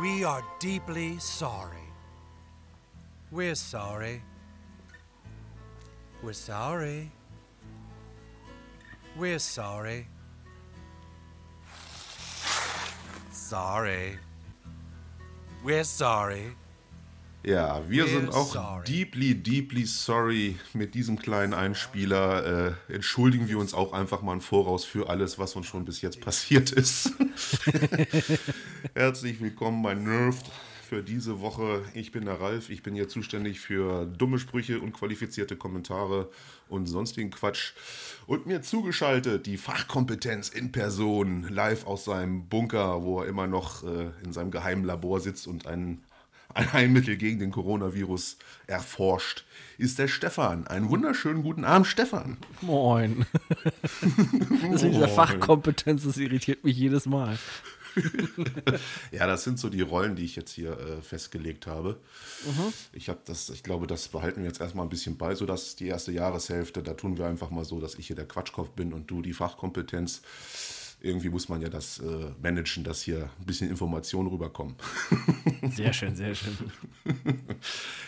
We are deeply sorry. We're sorry. We're sorry. We're sorry. Sorry. We're sorry. Ja, wir We're sind auch sorry. deeply, deeply sorry mit diesem kleinen Einspieler. Äh, entschuldigen wir uns auch einfach mal im Voraus für alles, was uns schon bis jetzt passiert ist. Herzlich willkommen bei Nerved für diese Woche. Ich bin der Ralf, ich bin hier zuständig für dumme Sprüche, unqualifizierte Kommentare und sonstigen Quatsch. Und mir zugeschaltet die Fachkompetenz in Person, live aus seinem Bunker, wo er immer noch äh, in seinem geheimen Labor sitzt und ein, ein Heilmittel gegen den Coronavirus erforscht, ist der Stefan. Einen wunderschönen guten Abend, Stefan. Moin. Das mit dieser Fachkompetenz, das irritiert mich jedes Mal. Ja, das sind so die Rollen, die ich jetzt hier äh, festgelegt habe. Ich habe das, ich glaube, das behalten wir jetzt erstmal ein bisschen bei, so dass die erste Jahreshälfte, da tun wir einfach mal so, dass ich hier der Quatschkopf bin und du die Fachkompetenz. Irgendwie muss man ja das äh, managen, dass hier ein bisschen Informationen rüberkommen. Sehr schön, sehr schön.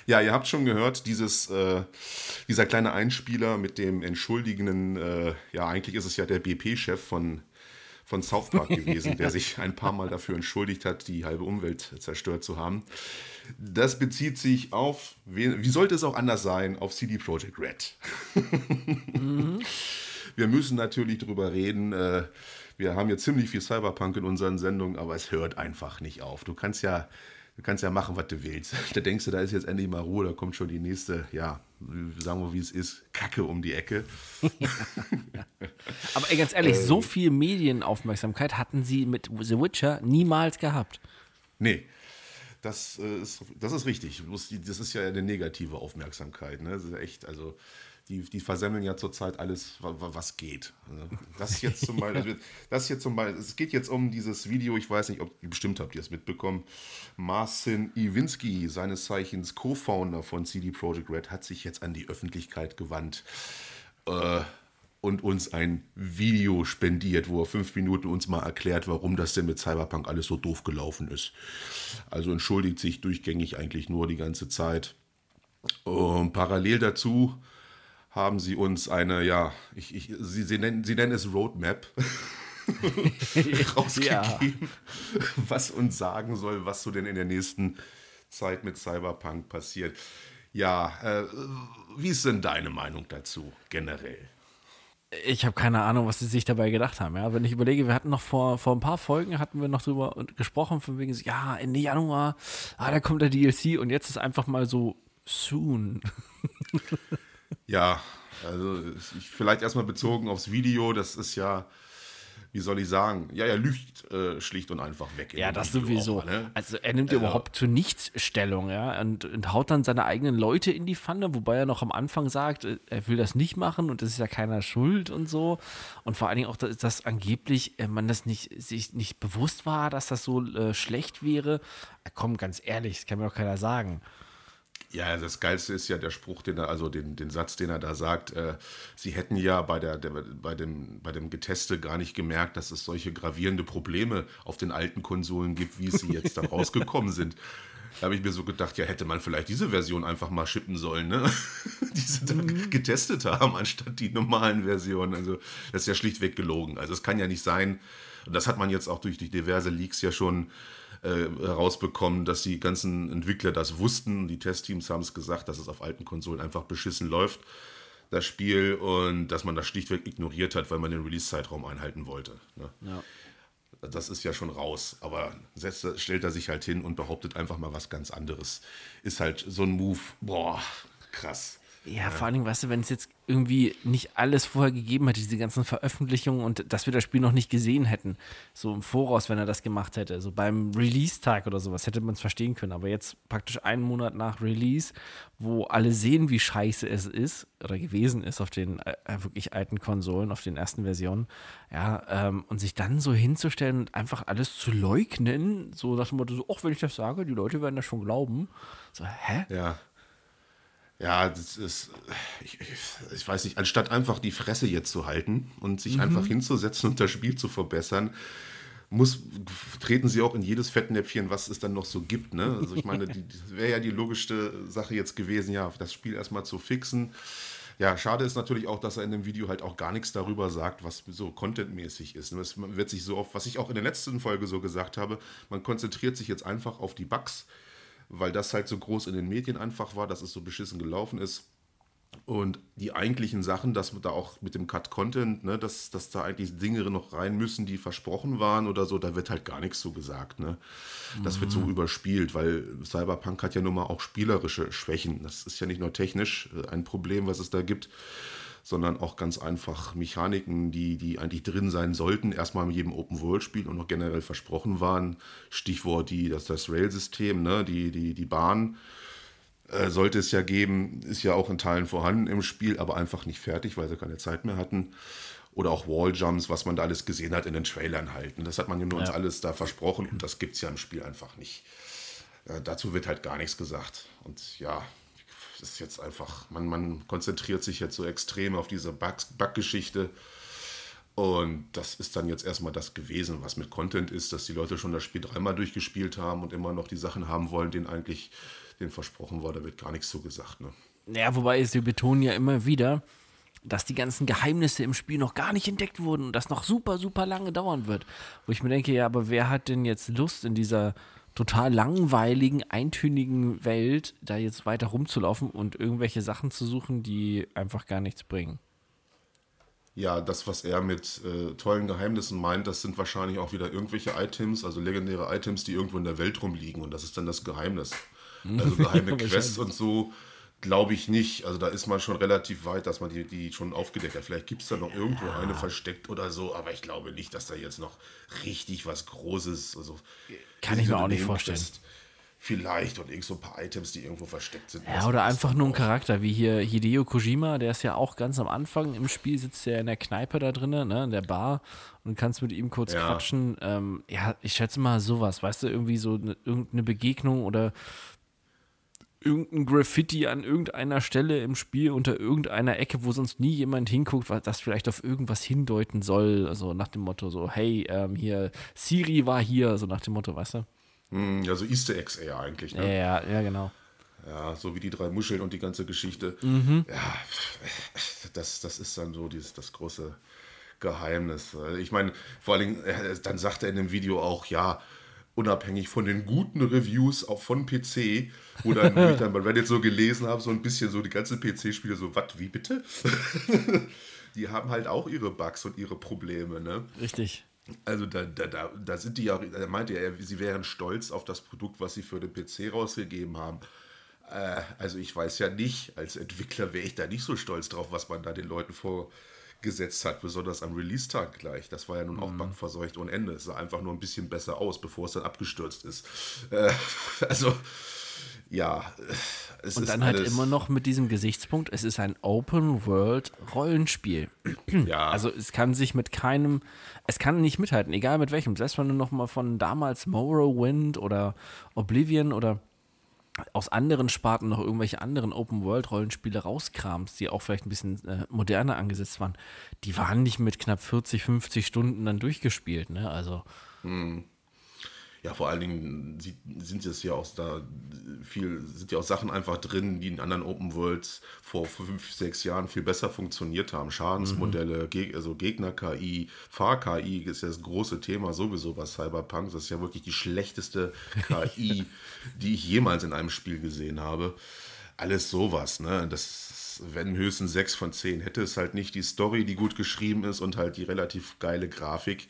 Ja, ihr habt schon gehört, dieses, äh, dieser kleine Einspieler mit dem entschuldigenden, äh, ja, eigentlich ist es ja der BP-Chef von, von South Park gewesen, der sich ein paar Mal dafür entschuldigt hat, die halbe Umwelt zerstört zu haben. Das bezieht sich auf, wie, sollte es auch anders sein, auf CD Projekt Red. Wir müssen natürlich drüber reden. Äh, wir haben ja ziemlich viel Cyberpunk in unseren Sendungen, aber es hört einfach nicht auf. Du kannst ja, du kannst ja machen, was du willst. Da denkst du, da ist jetzt endlich mal Ruhe, da kommt schon die nächste, ja, sagen wir, wie es ist, Kacke um die Ecke. Aber ey, ganz ehrlich, so viel Medienaufmerksamkeit hatten sie mit The Witcher niemals gehabt. Nee. Das, äh, ist, das ist richtig. Das ist ja eine negative Aufmerksamkeit. Ne? Das ist echt, also die, die versemmeln ja zurzeit alles, wa- wa- was geht. ne? Das jetzt zum Beispiel, also das jetzt zum Beispiel, es geht jetzt um dieses Video, ich weiß nicht, ob bestimmt habt ihr es mitbekommen. Marcin Iwinski, seines Zeichens Co-Founder von CD Projekt Red, hat sich jetzt an die Öffentlichkeit gewandt. Äh, und uns ein Video spendiert, wo er fünf Minuten uns mal erklärt, warum das denn mit Cyberpunk alles so doof gelaufen ist. Also entschuldigt sich durchgängig eigentlich nur die ganze Zeit. Und parallel dazu haben sie uns eine, ja, ich, ich, sie, sie, nennen, sie nennen es Roadmap rausgegeben, was uns sagen soll, was so denn in der nächsten Zeit mit Cyberpunk passiert. Ja, äh, wie ist denn deine Meinung dazu generell? Ich habe keine Ahnung, was sie sich dabei gedacht haben. Ja? Wenn ich überlege, wir hatten noch vor, vor ein paar Folgen hatten wir noch drüber gesprochen, von wegen, ja, Ende Januar, ah, da kommt der DLC und jetzt ist einfach mal so soon. Ja, also ich, vielleicht erstmal bezogen aufs Video, das ist ja, wie soll ich sagen, ja, er lügt äh, schlicht und einfach weg. Ja, das Video sowieso. auch, ne? Also er nimmt überhaupt zu nichts Stellung, ja, und, und haut dann seine eigenen Leute in die Pfanne, wobei er noch am Anfang sagt, äh, er will das nicht machen und es ist ja keiner schuld und so. Und vor allen Dingen auch, dass, dass angeblich äh, man das nicht, sich nicht bewusst war, dass das so äh, schlecht wäre. Äh, komm, ganz ehrlich, das kann mir doch keiner sagen. Ja, das Geilste ist ja der Spruch, den er, also den, den Satz, den er da sagt, äh, sie hätten ja bei, der, der, bei, dem, bei dem Geteste gar nicht gemerkt, dass es solche gravierende Probleme auf den alten Konsolen gibt, wie sie jetzt dann rausgekommen sind. Da habe ich mir so gedacht, ja, hätte man vielleicht diese Version einfach mal shippen sollen, ne? die sie dann getestet haben, anstatt die normalen Versionen. Also, das ist ja schlichtweg gelogen. Also, es kann ja nicht sein, und das hat man jetzt auch durch die diverse Leaks ja schon äh, herausbekommen, dass die ganzen Entwickler das wussten. Die Testteams haben es gesagt, dass es auf alten Konsolen einfach beschissen läuft, das Spiel, und dass man das schlichtweg ignoriert hat, weil man den Release-Zeitraum einhalten wollte. Ne? Ja. Das ist ja schon raus, aber setzt, stellt er sich halt hin und behauptet einfach mal was ganz anderes. Ist halt so ein Move, boah, krass. Ja, vor allen Dingen, weißt du, wenn es jetzt irgendwie nicht alles vorher gegeben hätte, diese ganzen Veröffentlichungen und dass wir das Spiel noch nicht gesehen hätten, so im Voraus, wenn er das gemacht hätte, so beim Release-Tag oder sowas, hätte man es verstehen können. Aber jetzt praktisch einen Monat nach Release, wo alle sehen, wie scheiße es ist oder gewesen ist auf den äh, wirklich alten Konsolen, auf den ersten Versionen, ja, ähm, und sich dann so hinzustellen und einfach alles zu leugnen, so nach dem Motto, so, ach, wenn ich das sage, die Leute werden das schon glauben. So, hä? Ja. Ja, das ist, ich, ich, weiß nicht, anstatt einfach die Fresse jetzt zu halten und sich mhm. einfach hinzusetzen und das Spiel zu verbessern, muss, treten sie auch in jedes Fettnäpfchen, was es dann noch so gibt. Ne? Also ich meine, die, wäre ja die logischste Sache jetzt gewesen, ja, das Spiel erstmal zu fixen. Ja, schade ist natürlich auch, dass er in dem Video halt auch gar nichts darüber sagt, was so contentmäßig ist. Es wird sich so oft, was ich auch in der letzten Folge so gesagt habe, man konzentriert sich jetzt einfach auf die Bugs, weil das halt so groß in den Medien einfach war, dass es so beschissen gelaufen ist. Und die eigentlichen Sachen, dass da auch mit dem Cut-Content, ne, dass, dass da eigentlich Dinge noch rein müssen, die versprochen waren oder so, da wird halt gar nichts so gesagt. Ne? Das mhm. wird so mhm. überspielt, weil Cyberpunk hat ja nun mal auch spielerische Schwächen. Das ist ja nicht nur technisch äh, ein Problem, was es da gibt, sondern auch ganz einfach Mechaniken, die, die eigentlich drin sein sollten, erstmal in jedem Open-World-Spiel und noch generell versprochen waren. Stichwort die, das, das Rail-System, ne? die, die, die Bahn äh, sollte es ja geben, ist ja auch in Teilen vorhanden im Spiel, aber einfach nicht fertig, weil sie keine Zeit mehr hatten. Oder auch Walljumps, was man da alles gesehen hat in den Trailern halten. Das hat man ja nur uns alles da versprochen und das gibt es ja im Spiel einfach nicht. Äh, dazu wird halt gar nichts gesagt. Und ja, ist jetzt einfach, man, man konzentriert sich jetzt so extrem auf diese Bug-Geschichte. Und das ist dann jetzt erstmal das gewesen, was mit Content ist, dass die Leute schon das Spiel dreimal durchgespielt haben und immer noch die Sachen haben wollen, denen eigentlich denen versprochen war. Da wird gar nichts so gesagt. Ne? Ja, wobei sie betonen ja immer wieder, dass die ganzen Geheimnisse im Spiel noch gar nicht entdeckt wurden und das noch super, super lange dauern wird. Wo ich mir denke, ja, aber wer hat denn jetzt Lust in dieser total langweiligen, eintönigen Welt, da jetzt weiter rumzulaufen und irgendwelche Sachen zu suchen, die einfach gar nichts bringen. Ja, das, was er mit äh, tollen Geheimnissen meint, das sind wahrscheinlich auch wieder irgendwelche Items, also legendäre Items, die irgendwo in der Welt rumliegen und das ist dann das Geheimnis. Also geheime Quests und so glaube ich nicht. Also da ist man schon relativ weit, dass man die, die schon aufgedeckt hat. Vielleicht gibt es da noch irgendwo ja. eine versteckt oder so, aber ich glaube nicht, dass da jetzt noch richtig was Großes. Also, Kann ich mir auch nicht vorstellen. Vielleicht und irgend so ein paar Items, die irgendwo versteckt sind. Ja, oder einfach nur ein Charakter, wie hier Hideo Kojima, der ist ja auch ganz am Anfang im Spiel, sitzt ja in der Kneipe da drinnen, ne, in der Bar und kannst mit ihm kurz ja. quatschen. Ähm, ja, ich schätze mal sowas, weißt du, irgendwie so eine, irgendeine Begegnung oder irgendein Graffiti an irgendeiner Stelle im Spiel unter irgendeiner Ecke, wo sonst nie jemand hinguckt, was das vielleicht auf irgendwas hindeuten soll. Also nach dem Motto so, hey, ähm, hier, Siri war hier, so nach dem Motto, weißt du? Hm, ja, so Easter Eggs eher eigentlich, ne? Ja, ja, genau. Ja, so wie die drei Muscheln und die ganze Geschichte. Mhm. Ja, das, das ist dann so dieses, das große Geheimnis. Ich meine, vor allen Dingen, äh, dann sagt er in dem Video auch, ja, unabhängig von den guten Reviews auch von PC, wo, dann, wo ich dann bei Reddit so gelesen habe, so ein bisschen so die ganzen PC-Spiele so, was, wie bitte? die haben halt auch ihre Bugs und ihre Probleme, ne? Richtig. Also da, da, da, da sind die ja, da meinte er, sie wären stolz auf das Produkt, was sie für den PC rausgegeben haben. Äh, also ich weiß ja nicht, als Entwickler wäre ich da nicht so stolz drauf, was man da den Leuten vor, gesetzt hat, besonders am Release-Tag gleich. Das war ja nun auch mhm. bugverseucht ohne Ende. Es sah einfach nur ein bisschen besser aus, bevor es dann abgestürzt ist. Äh, also, ja. Es Und dann halt immer noch mit diesem Gesichtspunkt, es ist ein Open-World-Rollenspiel. Ja. Also es kann sich mit keinem, es kann nicht mithalten, egal mit welchem. Selbst wenn du noch mal von damals Morrowind oder Oblivion oder aus anderen Sparten noch irgendwelche anderen Open-World-Rollenspiele rauskramst, die auch vielleicht ein bisschen äh, moderner angesetzt waren, die waren nicht mit knapp 40, 50 Stunden dann durchgespielt. Ne? Also. Hm ja, vor allen Dingen sind es ja auch da viel, sind ja auch Sachen einfach drin, die in anderen Open Worlds vor fünf, sechs Jahren viel besser funktioniert haben. Schadensmodelle, mhm. also Gegner-KI, Fahr-KI ist ja das große Thema sowieso bei Cyberpunk. Das ist ja wirklich die schlechteste KI, die ich jemals in einem Spiel gesehen habe. Alles sowas, ne? Das, wenn höchstens sechs von zehn hätte es halt nicht die Story, die gut geschrieben ist und halt die relativ geile Grafik.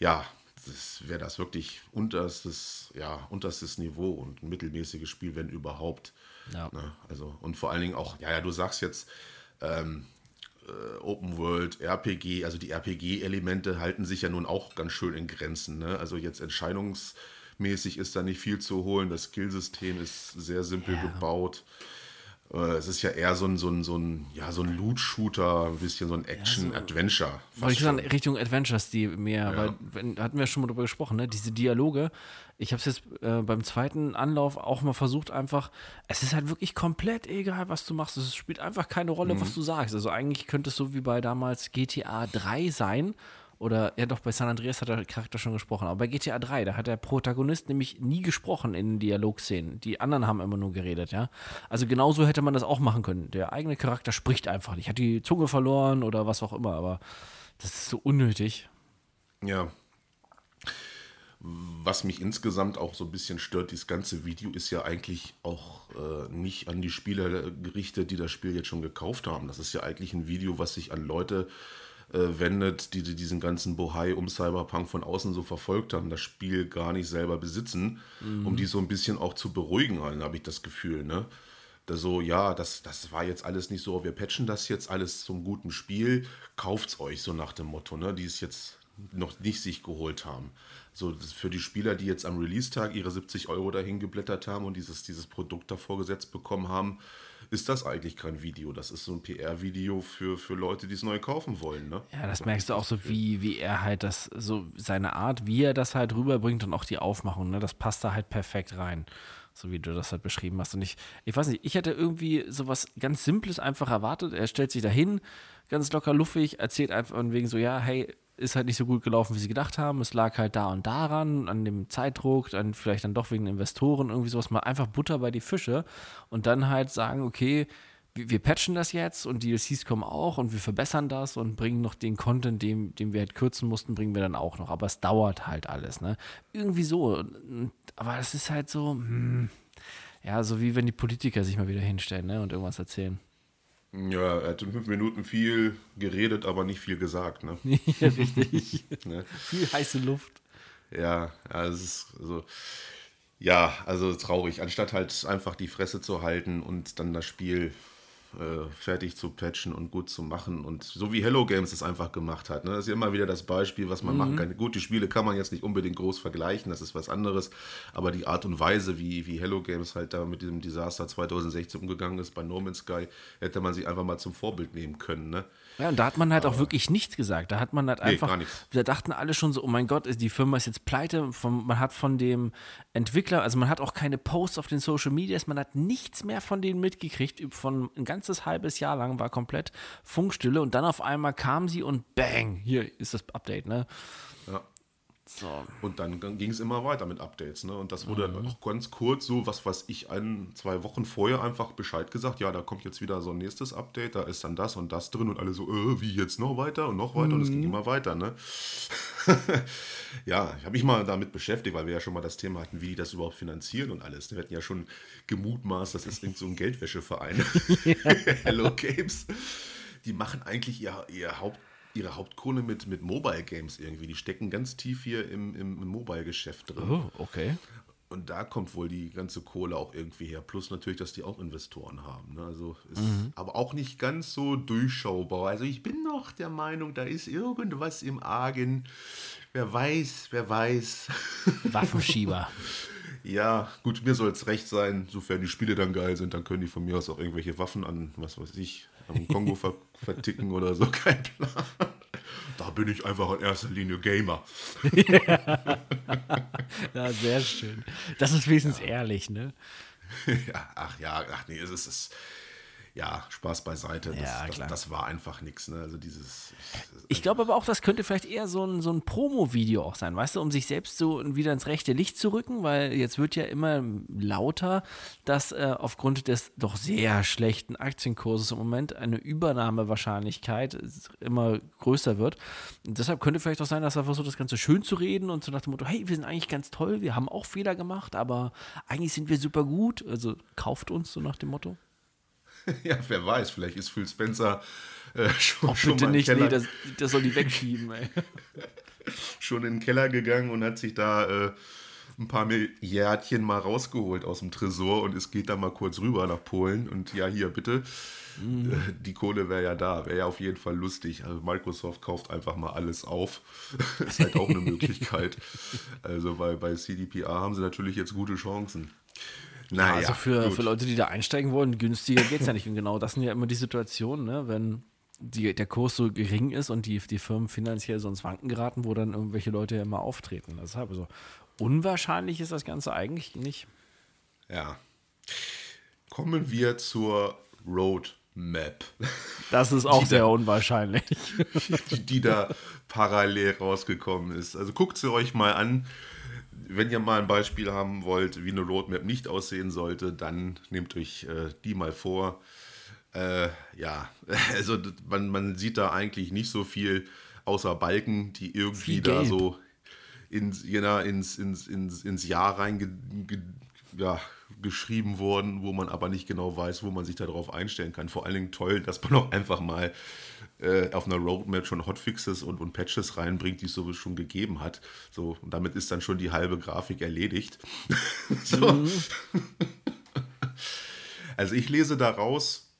Ja, das wäre das wirklich unterstes, ja, unterstes Niveau und ein mittelmäßiges Spiel, wenn überhaupt. Ja. Ne? Also, und vor allen Dingen auch, ja, ja, du sagst jetzt, ähm, äh, Open World, RPG, also die RPG-Elemente halten sich ja nun auch ganz schön in Grenzen. Ne? Also jetzt entscheidungsmäßig ist da nicht viel zu holen. Das Skillsystem ist sehr simpel Ja. gebaut. Äh, Es ist ja eher so ein, so ein, so ein, ja, so ein Loot-Shooter, ein bisschen so ein Action-Adventure. Wollte ich fast sagen. Richtung Adventure-Stil mehr, Ja. weil wenn, hatten wir schon mal drüber gesprochen, ne? Diese Dialoge. Ich habe es jetzt äh, beim zweiten Anlauf auch mal versucht, einfach. Es ist halt wirklich komplett egal, was du machst. Es spielt einfach keine Rolle, Mhm. was du sagst. Also eigentlich könnte es so wie bei damals GTA 3 sein. Oder ja doch, bei San Andreas hat der Charakter schon gesprochen. Aber bei GTA 3, da hat der Protagonist nämlich nie gesprochen in Dialogszenen. Die anderen haben immer nur geredet, ja. Also genauso hätte man das auch machen können. Der eigene Charakter spricht einfach nicht. Hat die Zunge verloren oder was auch immer, aber das ist so unnötig. Ja. Was mich insgesamt auch so ein bisschen stört, dieses ganze Video ist ja eigentlich auch äh, nicht an die Spieler gerichtet, die das Spiel jetzt schon gekauft haben. Das ist ja eigentlich ein Video, was sich an Leute äh, wendet, die, die diesen ganzen Bohai um Cyberpunk von außen so verfolgt haben, das Spiel gar nicht selber besitzen, um die so ein bisschen auch zu beruhigen, habe ich das Gefühl, ne? Da so, ja, das, das war jetzt alles nicht so, wir patchen das jetzt alles zum guten Spiel, kauft's euch, so nach dem Motto, ne, die es jetzt noch nicht sich geholt haben. So, für die Spieler, die jetzt am Release-Tag ihre 70 Euro dahin geblättert haben und dieses, dieses Produkt da vorgesetzt bekommen haben, ist das eigentlich kein Video. Das ist so ein PR-Video für, für Leute, die es neu kaufen wollen, ne? Ja, das merkst du auch so, wie, wie er halt das, so seine Art, wie er das halt rüberbringt und auch die Aufmachung, ne, das passt da halt perfekt rein. So wie du das halt beschrieben hast. Und ich, ich weiß nicht, ich hätte irgendwie sowas ganz Simples einfach erwartet. Er stellt sich dahin, ganz locker luffig, erzählt einfach von wegen so, ja, hey, ist halt nicht so gut gelaufen, wie sie gedacht haben. Es lag halt da und daran, an dem Zeitdruck, dann vielleicht dann doch wegen Investoren, irgendwie sowas mal einfach Butter bei die Fische und dann halt sagen, okay, wir, patchen das jetzt und DLCs kommen auch und wir verbessern das und bringen noch den Content, den, den wir halt kürzen mussten, bringen wir dann auch noch. Aber es dauert halt alles, ne? Irgendwie so. Aber es ist halt so, hm, ja, so wie wenn die Politiker sich mal wieder hinstellen, ne? Und irgendwas erzählen. Ja, er hat in fünf Minuten viel geredet, aber nicht viel gesagt, ne? ja, richtig. ne? Viel heiße Luft. Ja, ist also, ja, also traurig. Anstatt halt einfach die Fresse zu halten und dann das Spiel äh, fertig zu patchen und gut zu machen und so wie Hello Games es einfach gemacht hat. Ne? Das ist ja immer wieder das Beispiel, was man machen kann. Gut, die Spiele kann man jetzt nicht unbedingt groß vergleichen, das ist was anderes, aber die Art und Weise, wie, wie Hello Games halt da mit diesem Desaster 2016 umgegangen ist bei No Man's Sky, hätte man sich einfach mal zum Vorbild nehmen können. Ne? Ja, und da hat man halt auch wirklich nichts gesagt. Da hat man halt Nee, einfach, da dachten alle schon so, oh mein Gott, ist- die Firma ist jetzt pleite. Von, man hat von dem Entwickler, also man hat auch keine Posts auf den Social Medias, man hat nichts mehr von denen mitgekriegt. Von ein ganzes halbes Jahr lang war komplett Funkstille und dann auf einmal kam sie und bang, hier ist das Update, ne? Ja. So. Und dann ging es immer weiter mit Updates. Ne? Und das wurde dann auch ganz kurz so, was weiß ich, ein, zwei Wochen vorher einfach Bescheid gesagt, ja, da kommt jetzt wieder so ein nächstes Update, da ist dann das und das drin und alle so, äh, wie jetzt noch weiter und noch weiter und es ging immer weiter. Ne? ja, ich habe mich mal damit beschäftigt, weil wir ja schon mal das Thema hatten, wie die das überhaupt finanzieren und alles. Wir hatten ja schon gemutmaßt, das ist irgend so ein Geldwäscheverein. Hello Games. Die machen eigentlich ihr, ihr Haupt ihre Hauptkohle mit, mit Mobile Games irgendwie. Die stecken ganz tief hier im, im, Mobile-Geschäft drin. Oh, okay. Und da kommt wohl die ganze Kohle auch irgendwie her. Plus natürlich, dass die auch Investoren haben. Ne? Also ist aber auch nicht ganz so durchschaubar. Also ich bin noch der Meinung, da ist irgendwas im Argen. Wer weiß, wer weiß. Waffenschieber. ja, gut, mir soll es recht sein. Sofern die Spiele dann geil sind, dann können die von mir aus auch irgendwelche Waffen an, was weiß ich, am Kongo ver verticken oder so. Kein Plan. Da bin ich einfach in erster Linie Gamer. ja, sehr schön. Das ist wenigstens ehrlich, ne? Ja, ach ja, ach nee, es ist, es, ja, Spaß beiseite. Das, Ja, das, das war einfach nichts, ne? Also dieses. Ich glaube aber auch, das könnte vielleicht eher so ein, so ein Promo-Video auch sein, weißt du, um sich selbst so wieder ins rechte Licht zu rücken, weil jetzt wird ja immer lauter, dass äh, aufgrund des doch sehr schlechten Aktienkurses im Moment eine Übernahmewahrscheinlichkeit immer größer wird. Und deshalb könnte vielleicht auch sein, dass er versucht, das Ganze schön zu reden und so nach dem Motto, hey, wir sind eigentlich ganz toll, wir haben auch Fehler gemacht, aber eigentlich sind wir super gut. Also kauft uns so nach dem Motto. ja, wer weiß, vielleicht ist Phil Spencer äh, schon, Oh, schon bitte nicht, Keller. nee, das, das soll die wegschieben, ey. schon in den Keller gegangen und hat sich da äh, ein paar Milliardchen mal rausgeholt aus dem Tresor und es geht da mal kurz rüber nach Polen und ja, hier bitte. Mhm. Die Kohle wäre ja da, wäre ja auf jeden Fall lustig. Also Microsoft kauft einfach mal alles auf. ist halt auch eine Möglichkeit. Also bei, bei CDPR haben sie natürlich jetzt gute Chancen. Naja, also für, für Leute, die da einsteigen wollen, günstiger geht es ja nicht. Und genau das sind ja immer die Situationen, ne? wenn die, der Kurs so gering ist und die, die Firmen finanziell so ins Wanken geraten, wo dann irgendwelche Leute ja immer auftreten. Deshalb also unwahrscheinlich ist das Ganze eigentlich nicht. Ja. Kommen wir zur Roadmap. Das ist auch sehr da, unwahrscheinlich. Die, die, da parallel rausgekommen ist. Also guckt sie euch mal an. Wenn ihr mal ein Beispiel haben wollt, wie eine Roadmap nicht aussehen sollte, dann nehmt euch äh, die mal vor. Äh, ja, also man, man sieht da eigentlich nicht so viel außer Balken, die irgendwie da so ins, ja, ins, ins, ins, ins Jahr reingeschrieben ja, wurden, wo man aber nicht genau weiß, wo man sich darauf einstellen kann. Vor allen Dingen toll, dass man auch einfach mal äh, auf einer Roadmap schon Hotfixes und, und Patches reinbringt, die es sowieso schon gegeben hat. So, und damit ist dann schon die halbe Grafik erledigt. so. mhm. Also ich lese daraus,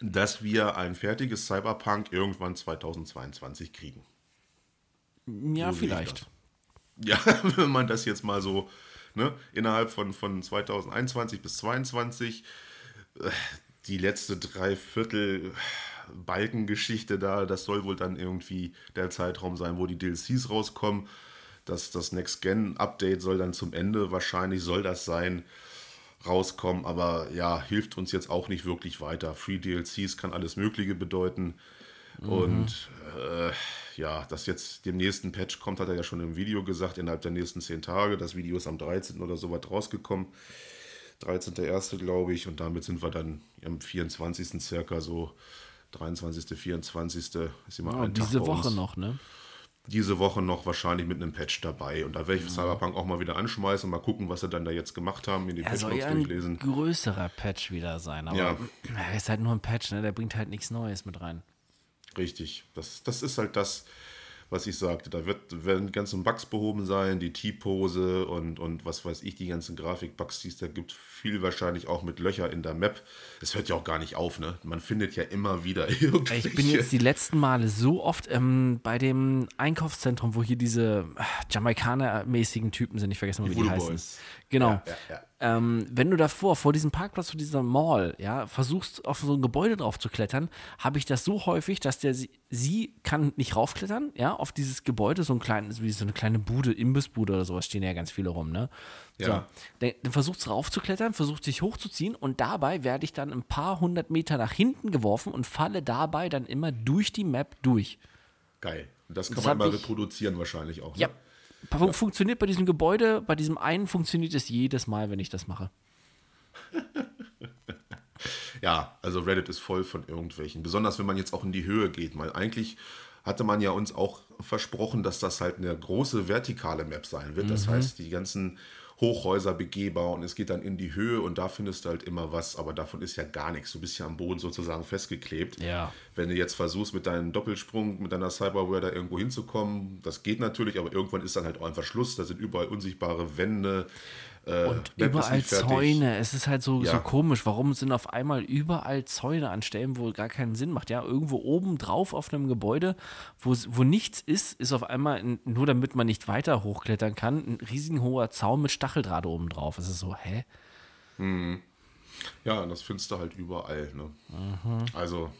dass wir ein fertiges Cyberpunk irgendwann 2022 kriegen. Ja, so vielleicht. Ja, wenn man das jetzt mal so ne, innerhalb von, von 2021 bis 2022, äh, die letzte Dreiviertel Balkengeschichte da, das soll wohl dann irgendwie der Zeitraum sein, wo die DLCs rauskommen. Das, das Next-Gen-Update soll dann zum Ende, wahrscheinlich soll das sein, rauskommen, aber ja, hilft uns jetzt auch nicht wirklich weiter. Free DLCs kann alles Mögliche bedeuten. Mhm. Und äh, ja, dass jetzt dem nächsten Patch kommt, hat er ja schon im Video gesagt, innerhalb der nächsten zehn Tage. Das Video ist am 13. oder so weit rausgekommen. 13.01. glaube ich. Und damit sind wir dann am 24. circa so 23., 24. ist immer ja, ein Diese Tag Woche noch, ne? Diese Woche noch wahrscheinlich mit einem Patch dabei. Und da werde ich ja. Cyberpunk auch mal wieder anschmeißen, mal gucken, was sie dann da jetzt gemacht haben, in die Patch soll ja ein durchlesen. größerer Patch wieder sein. Aber ja. ist halt nur ein Patch, ne? Der bringt halt nichts Neues mit rein. Richtig. Das, das ist halt das, was ich sagte. Da wird, werden die ganzen Bugs behoben sein, die T-Pose und, und was weiß ich, die ganzen Grafik-Bugs, die es da gibt. Viel wahrscheinlich auch mit Löcher in der Map. Es hört ja auch gar nicht auf, ne? Man findet ja immer wieder irgendwelche. Ich bin jetzt die letzten Male so oft ähm, bei dem Einkaufszentrum, wo hier diese äh, Jamaikaner-mäßigen Typen sind. Ich vergesse mal, wie die, die heißen. Boys. Genau. Ja, ja, ja ähm, wenn du davor, vor diesem Parkplatz, vor dieser Mall, ja, versuchst, auf so ein Gebäude drauf zu klettern, habe ich das so häufig, dass der sie, sie kann nicht raufklettern, ja, auf dieses Gebäude, so ein kleines, wie so eine kleine Bude, Imbissbude oder sowas, stehen ja ganz viele rum, ne? Ja. So, dann, dann versucht es raufzuklettern, versucht sich hochzuziehen und dabei werde ich dann ein paar hundert Meter nach hinten geworfen und falle dabei dann immer durch die Map durch. Geil. Das kann das man mal reproduzieren wahrscheinlich auch. Ne? Ja, funktioniert bei diesem Gebäude, bei diesem einen funktioniert es jedes Mal, wenn ich das mache. ja, also Reddit ist voll von irgendwelchen. Besonders wenn man jetzt auch in die Höhe geht. Weil eigentlich hatte man ja uns auch versprochen, dass das halt eine große vertikale Map sein wird. Das mhm. heißt, die ganzen Hochhäuser begehbar und es geht dann in die Höhe und da findest du halt immer was, aber davon ist ja gar nichts. Du bist ja am Boden sozusagen festgeklebt. Ja. Wenn du jetzt versuchst, mit deinem Doppelsprung, mit deiner Cyberware da irgendwo hinzukommen, das geht natürlich, aber irgendwann ist dann halt auch ein Verschluss, da sind überall unsichtbare Wände. Äh, und überall Zäune. Es ist halt so, ja. so komisch. Warum sind auf einmal überall Zäune an Stellen, wo gar keinen Sinn macht? Ja, irgendwo oben drauf auf einem Gebäude, wo, wo nichts ist, ist auf einmal, nur damit man nicht weiter hochklettern kann, ein riesenhoher Zaun mit Stacheldraht oben drauf. Es ist so, hä? Hm. Ja, das findest du halt überall. Ne? Mhm. Also,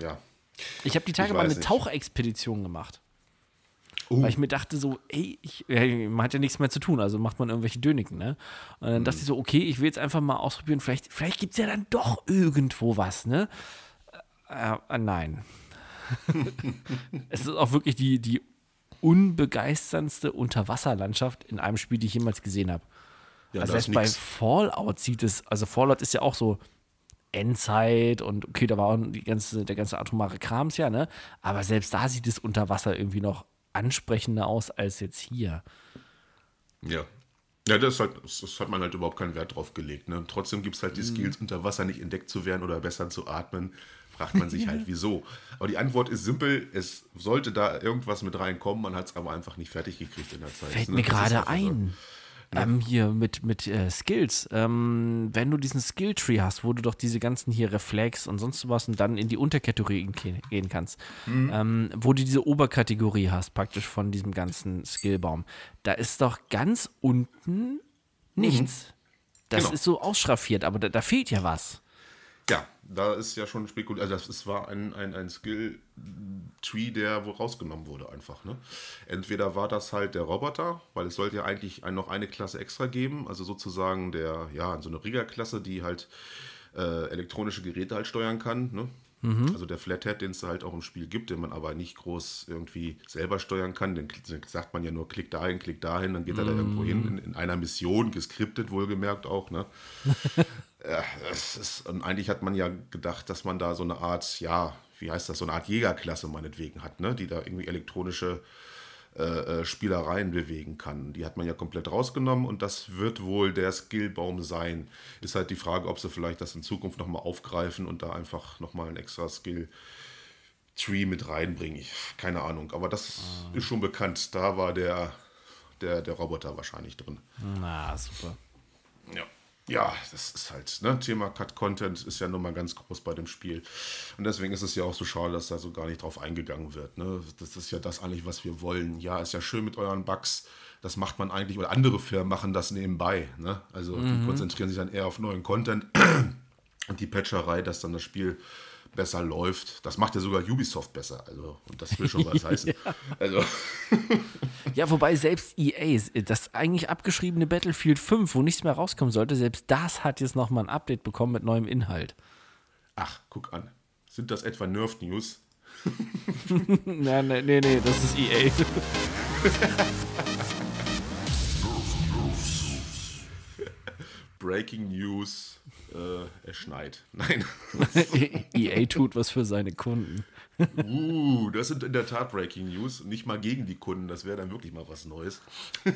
ja. Ich habe die Tage mal eine nicht. Tauchexpedition gemacht. Uh. Weil ich mir dachte so, ey, ich, man hat ja nichts mehr zu tun, also macht man irgendwelche Döniken, ne? Und dann mhm. dachte ich so, okay, ich will jetzt einfach mal ausprobieren, vielleicht, vielleicht gibt es ja dann doch irgendwo was, ne? Äh, äh, nein. es ist auch wirklich die, die unbegeisterndste Unterwasserlandschaft in einem Spiel, die ich jemals gesehen habe. Ja, also selbst bei Fallout sieht es, also Fallout ist ja auch so Endzeit und okay, da war auch die ganze, der ganze atomare Krams ja, ne? Aber selbst da sieht es unter Wasser irgendwie noch ansprechender aus als jetzt hier. Ja. Ja, das, halt, das, hat man halt überhaupt keinen Wert drauf gelegt. Ne? Trotzdem gibt es halt die Mhm. Skills, unter Wasser nicht entdeckt zu werden oder besser zu atmen. Fragt man sich halt, wieso. Aber die Antwort ist simpel. Es sollte da irgendwas mit reinkommen. Man hat es aber einfach nicht fertig gekriegt in der Zeit. Fällt Ne? mir gerade einfach so. Ähm, hier mit, mit äh, Skills. Ähm, wenn du diesen Skilltree hast, wo du doch diese ganzen hier Reflex und sonst was und dann in die Unterkategorien ge- gehen kannst, Mhm. ähm, wo du diese Oberkategorie hast, praktisch von diesem ganzen Skillbaum, da ist doch ganz unten nichts. Das Genau. ist so ausschraffiert, aber da, da fehlt ja was. Ja, da ist ja schon spekuliert. Also, das war ein, ein, ein Skill-Tree, der wo rausgenommen wurde, einfach. Ne? Entweder war das halt der Roboter, weil es sollte ja eigentlich ein, noch eine Klasse extra geben, also sozusagen der, ja, so eine Rigger-Klasse, die halt äh, elektronische Geräte halt steuern kann. Ne? Also der Flathead, den es halt auch im Spiel gibt, den man aber nicht groß irgendwie selber steuern kann. Den, den sagt man ja nur, klick dahin, klick dahin, dann geht er da irgendwo hin, in, in einer Mission, geskriptet wohlgemerkt auch. Ne? Ja, ist, und eigentlich hat man ja gedacht, dass man da so eine Art, ja, wie heißt das, so eine Art Jägerklasse meinetwegen hat, ne? die da irgendwie elektronische äh, äh, Spielereien bewegen kann. Die hat man ja komplett rausgenommen und das wird wohl der Skillbaum sein. Ist halt die Frage, ob sie vielleicht das in Zukunft nochmal aufgreifen und da einfach nochmal ein extra Skill Tree mit reinbringen. Ich, keine Ahnung, aber das ist schon bekannt. Da war der, der, der Roboter wahrscheinlich drin. Na, super. Ja. Ja, das ist halt, ne, Thema Cut-Content ist ja nun mal ganz groß bei dem Spiel. Und deswegen ist es ja auch so schade, dass da so gar nicht drauf eingegangen wird. Ne? Das ist ja das eigentlich, was wir wollen. Ja, ist ja schön mit euren Bugs. Das macht man eigentlich, oder andere Firmen machen das nebenbei. Ne? Also die konzentrieren sich dann eher auf neuen Content und die Patcherei, dass dann das Spiel besser läuft. Das macht ja sogar Ubisoft besser. Also, und das will schon was heißen. Also, Ja, wobei selbst EA, das eigentlich abgeschriebene Battlefield 5, wo nichts mehr rauskommen sollte, selbst das hat jetzt nochmal ein Update bekommen mit neuem Inhalt. ach, guck an. Sind das etwa Nerf News? Nein, nein, nee, nee, das ist EA. Breaking News, äh, es schneit. Nein. EA tut was für seine Kunden. uh, das sind in der Tat Breaking News. Nicht mal gegen die Kunden, das wäre dann wirklich mal was Neues.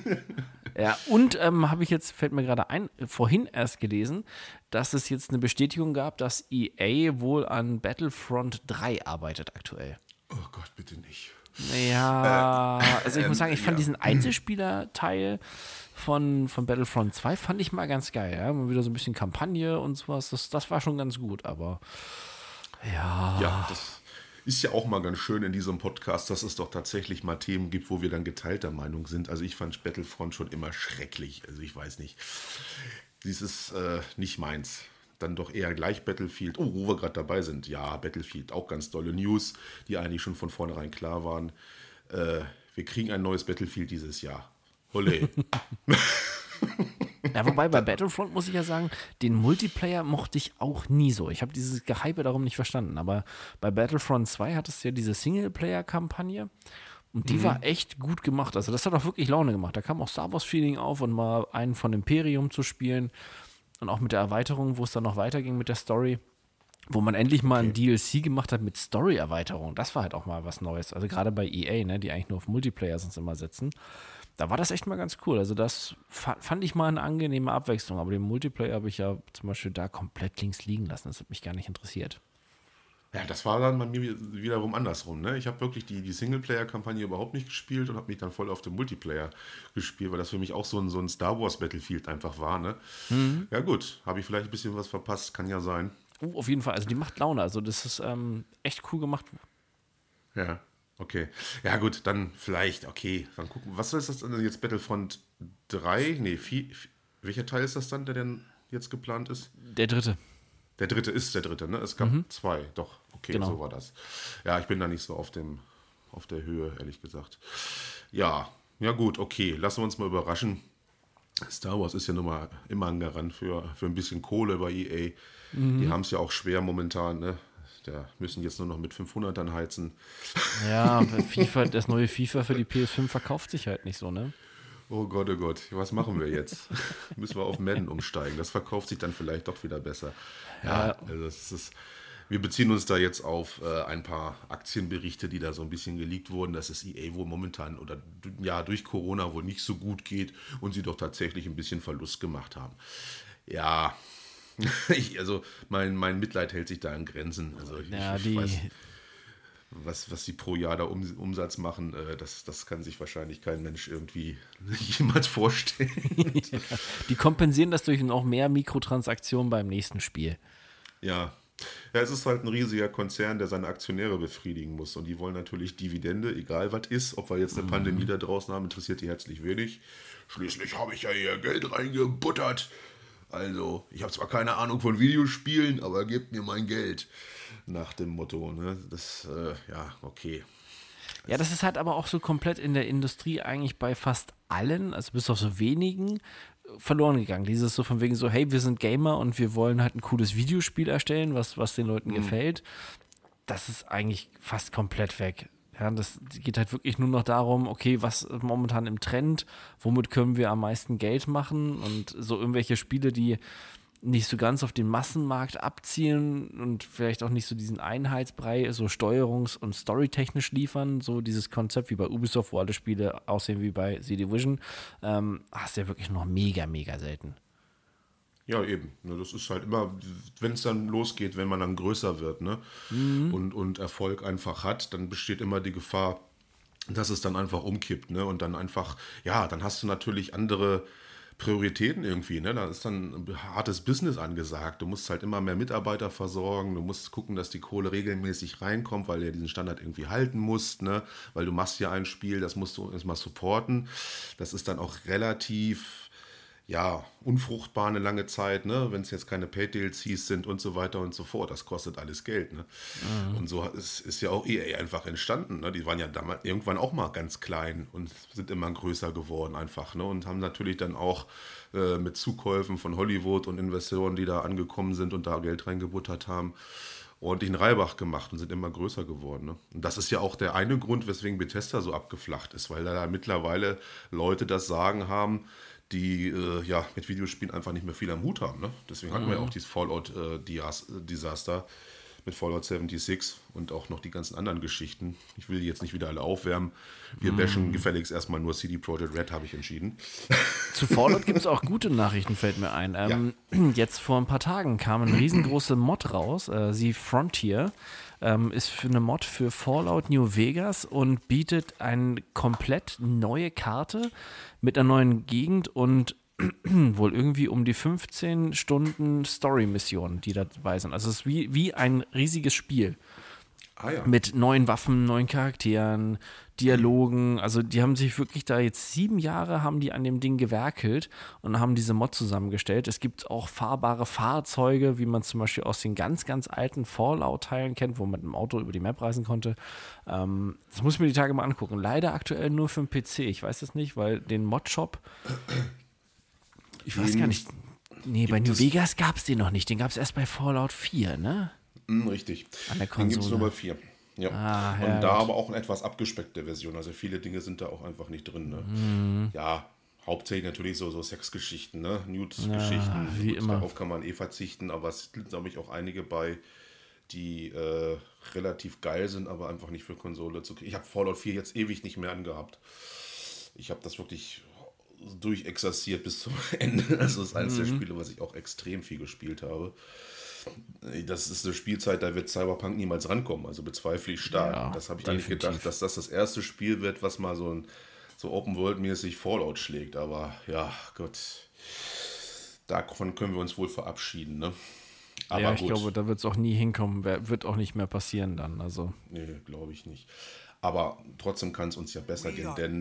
Ja, und ähm, habe ich jetzt, fällt mir gerade ein, vorhin erst gelesen, dass es jetzt eine Bestätigung gab, dass EA wohl an Battlefront 3 arbeitet aktuell. Oh Gott, bitte nicht. Ja, also ich muss sagen, ich fand ja. diesen Einzelspieler-Teil von, von Battlefront 2 fand ich mal ganz geil. Ja? Mal wieder so ein bisschen Kampagne und sowas. Das, das war schon ganz gut, aber ja. Ja, das ist ja auch mal ganz schön in diesem Podcast, dass es doch tatsächlich mal Themen gibt, wo wir dann geteilter Meinung sind. Also ich fand Battlefront schon immer schrecklich. Also ich weiß nicht. Dieses äh, nicht meins. Dann doch eher gleich Battlefield. Oh, wo wir gerade dabei sind. Ja, Battlefield, auch ganz tolle News, die eigentlich schon von vornherein klar waren. Äh, wir kriegen ein neues Battlefield dieses Jahr. Holle. Ja, wobei bei Battlefront muss ich ja sagen, den Multiplayer mochte ich auch nie so. Ich habe dieses Gehype darum nicht verstanden. Aber bei Battlefront 2 hattest du ja diese Singleplayer-Kampagne und die war echt gut gemacht. Also das hat auch wirklich Laune gemacht. Da kam auch Star Wars-Feeling auf und mal einen von Imperium zu spielen. Und auch mit der Erweiterung, wo es dann noch weiterging mit der Story. Wo man endlich mal ein DLC gemacht hat mit Story-Erweiterung. Das war halt auch mal was Neues. Also gerade bei EA, ne, die eigentlich nur auf Multiplayer sonst immer setzen. Da war das echt mal ganz cool. Also das fa fand ich mal eine angenehme Abwechslung. Aber den Multiplayer habe ich ja zum Beispiel da komplett links liegen lassen. Das hat mich gar nicht interessiert. Ja, das war dann bei mir wiederum andersrum. Ne? Ich habe wirklich die, die Singleplayer-Kampagne überhaupt nicht gespielt und habe mich dann voll auf den Multiplayer gespielt, weil das für mich auch so ein, so ein Star Wars Battlefield einfach war. Ne? Ja gut, habe ich vielleicht ein bisschen was verpasst, kann ja sein. Uh, auf jeden Fall. Also die macht Laune. Also das ist ähm, echt cool gemacht. Ja, okay. Ja gut, dann vielleicht, okay. Dann gucken, was ist das denn jetzt Battlefront 3? Nee, 4, welcher Teil ist das dann, der denn jetzt geplant ist? Der dritte. Der dritte ist der dritte, ne? Es gab zwei, doch. Okay, Genau. so war das. Ja, ich bin da nicht so auf dem, auf der Höhe, ehrlich gesagt. Ja, ja gut, okay, lassen wir uns mal überraschen. Star Wars ist ja nun mal immer ein Garant für, für ein bisschen Kohle bei EA. Die haben es ja auch schwer momentan, ne? Da müssen jetzt nur noch mit 500ern heizen. Ja, FIFA, das neue FIFA für die PS5 verkauft sich halt nicht so, ne? Oh Gott, oh Gott, was machen wir jetzt? Müssen wir auf Madden umsteigen. Das verkauft sich dann vielleicht doch wieder besser. Ja, also es ist, Wir beziehen uns da jetzt auf äh, ein paar Aktienberichte, die da so ein bisschen geleakt wurden, dass es EA wohl momentan oder ja durch Corona wohl nicht so gut geht und sie doch tatsächlich ein bisschen Verlust gemacht haben. Ja, ich, also mein, mein Mitleid hält sich da in Grenzen. Also ich, Ja, ich die, weiß, was, was sie pro Jahr da um, Umsatz machen, äh, das, das kann sich wahrscheinlich kein Mensch irgendwie jemals vorstellen. die kompensieren das durch noch mehr Mikrotransaktionen beim nächsten Spiel. Ja. Ja, es ist halt ein riesiger Konzern, der seine Aktionäre befriedigen muss. Und die wollen natürlich Dividende, egal was ist. Ob wir jetzt eine Pandemie da draußen haben, interessiert die herzlich wenig. Schließlich habe ich ja hier Geld reingebuttert. Also, ich habe zwar keine Ahnung von Videospielen, aber gebt mir mein Geld. Nach dem Motto, ne? Das, äh, ja, okay. Ja, das ist halt aber auch so komplett in der Industrie eigentlich bei fast allen, also bis auf so wenigen, verloren gegangen. Dieses so von wegen so, hey, wir sind Gamer und wir wollen halt ein cooles Videospiel erstellen, was, was den Leuten gefällt. Das ist eigentlich fast komplett weg. Ja, das geht halt wirklich nur noch darum, okay, was momentan im Trend, womit können wir am meisten Geld machen? Und so irgendwelche Spiele, die nicht so ganz auf den Massenmarkt abzielen und vielleicht auch nicht so diesen Einheitsbrei so steuerungs- und storytechnisch liefern, so dieses Konzept wie bei Ubisoft, wo alle Spiele aussehen wie bei The Division, ähm, hast du ja wirklich noch mega, mega selten. Ja, eben. Ne, Das ist halt immer, wenn es dann losgeht, wenn man dann größer wird ne? und, und Erfolg einfach hat, dann besteht immer die Gefahr, dass es dann einfach umkippt. Ne? Und dann einfach, ja, dann hast du natürlich andere Prioritäten irgendwie. Ne? Da ist dann ein hartes Business angesagt. Du musst halt immer mehr Mitarbeiter versorgen. Du musst gucken, dass die Kohle regelmäßig reinkommt, weil du ja diesen Standard irgendwie halten musst. Ne? Weil du machst ja ein Spiel, das musst du erstmal supporten. Das ist dann auch relativ ja, unfruchtbar eine lange Zeit, ne? wenn es jetzt keine Paid-DLCs sind und so weiter und so fort. Das kostet alles Geld. Ne? Und so ist, ist ja auch EA einfach entstanden. Ne? Die waren ja damals irgendwann auch mal ganz klein und sind immer größer geworden einfach. Ne? Und haben natürlich dann auch äh, mit Zukäufen von Hollywood und Investoren, die da angekommen sind und da Geld reingebuttert haben, ordentlich einen Reibach gemacht und sind immer größer geworden. Ne? Und das ist ja auch der eine Grund, weswegen Bethesda so abgeflacht ist, weil da mittlerweile Leute das Sagen haben, die äh, ja mit Videospielen einfach nicht mehr viel am Hut haben. Ne? Deswegen hatten wir ja auch dieses Fallout-Desaster mit Fallout 76 und auch noch die ganzen anderen Geschichten. Ich will die jetzt nicht wieder alle aufwärmen. Wir bashen gefälligst erstmal nur CD Projekt Red, habe ich entschieden. Zu Fallout gibt es auch gute Nachrichten, fällt mir ein. Ähm, Jetzt vor ein paar Tagen kam eine riesengroße Mod raus, äh, sie Frontier. Ähm, ist für eine Mod für Fallout New Vegas und bietet eine komplett neue Karte mit einer neuen Gegend und wohl irgendwie um die 15 Stunden Story-Missionen, die dabei sind. Also es ist wie, wie ein riesiges Spiel Ah ja. mit neuen Waffen, neuen Charakteren, Dialogen. Also die haben sich wirklich da jetzt sieben Jahre haben die an dem Ding gewerkelt und haben diese Mod zusammengestellt. Es gibt auch fahrbare Fahrzeuge, wie man zum Beispiel aus den ganz, ganz alten Fallout-Teilen kennt, wo man mit dem Auto über die Map reisen konnte. Ähm, das muss ich mir die Tage mal angucken. Leider aktuell nur für den PC. Ich weiß es nicht, weil den Mod-Shop, ich weiß gar nicht. Nee, bei New Vegas gab es den noch nicht. Den gab es erst bei Fallout 4, ne? Mm, richtig. An der Den gibt es Konsole. nur bei 4. Ja. Ah, und ja, da gut. aber auch eine etwas abgespeckte Version. Also viele Dinge sind da auch einfach nicht drin. Ne? Mhm. Ja, hauptsächlich natürlich so, so Sexgeschichten, ne? Nude-Geschichten. wie immer. Darauf kann man eh verzichten, aber es sind, glaube ich, auch einige bei, die äh, relativ geil sind, aber einfach nicht für Konsole zu Ich habe Fallout 4 jetzt ewig nicht mehr angehabt. Ich habe das wirklich durchexerziert bis zum Ende. Also das ist eines der Mhm. Spiele, was ich auch extrem viel gespielt habe. Das ist eine Spielzeit, da wird Cyberpunk niemals rankommen. Also bezweifle ich stark. Ja, das habe ich eigentlich definitiv. gedacht, dass das das erste Spiel wird, was mal so ein so Open World mäßig Fallout schlägt. Aber ja, Gott, davon können wir uns wohl verabschieden. Ne? Aber ja, ich gut. glaube, da wird es auch nie hinkommen. Wer- Wird auch nicht mehr passieren dann. Also. Nee, glaube ich nicht. Aber trotzdem kann es uns ja besser gehen, denn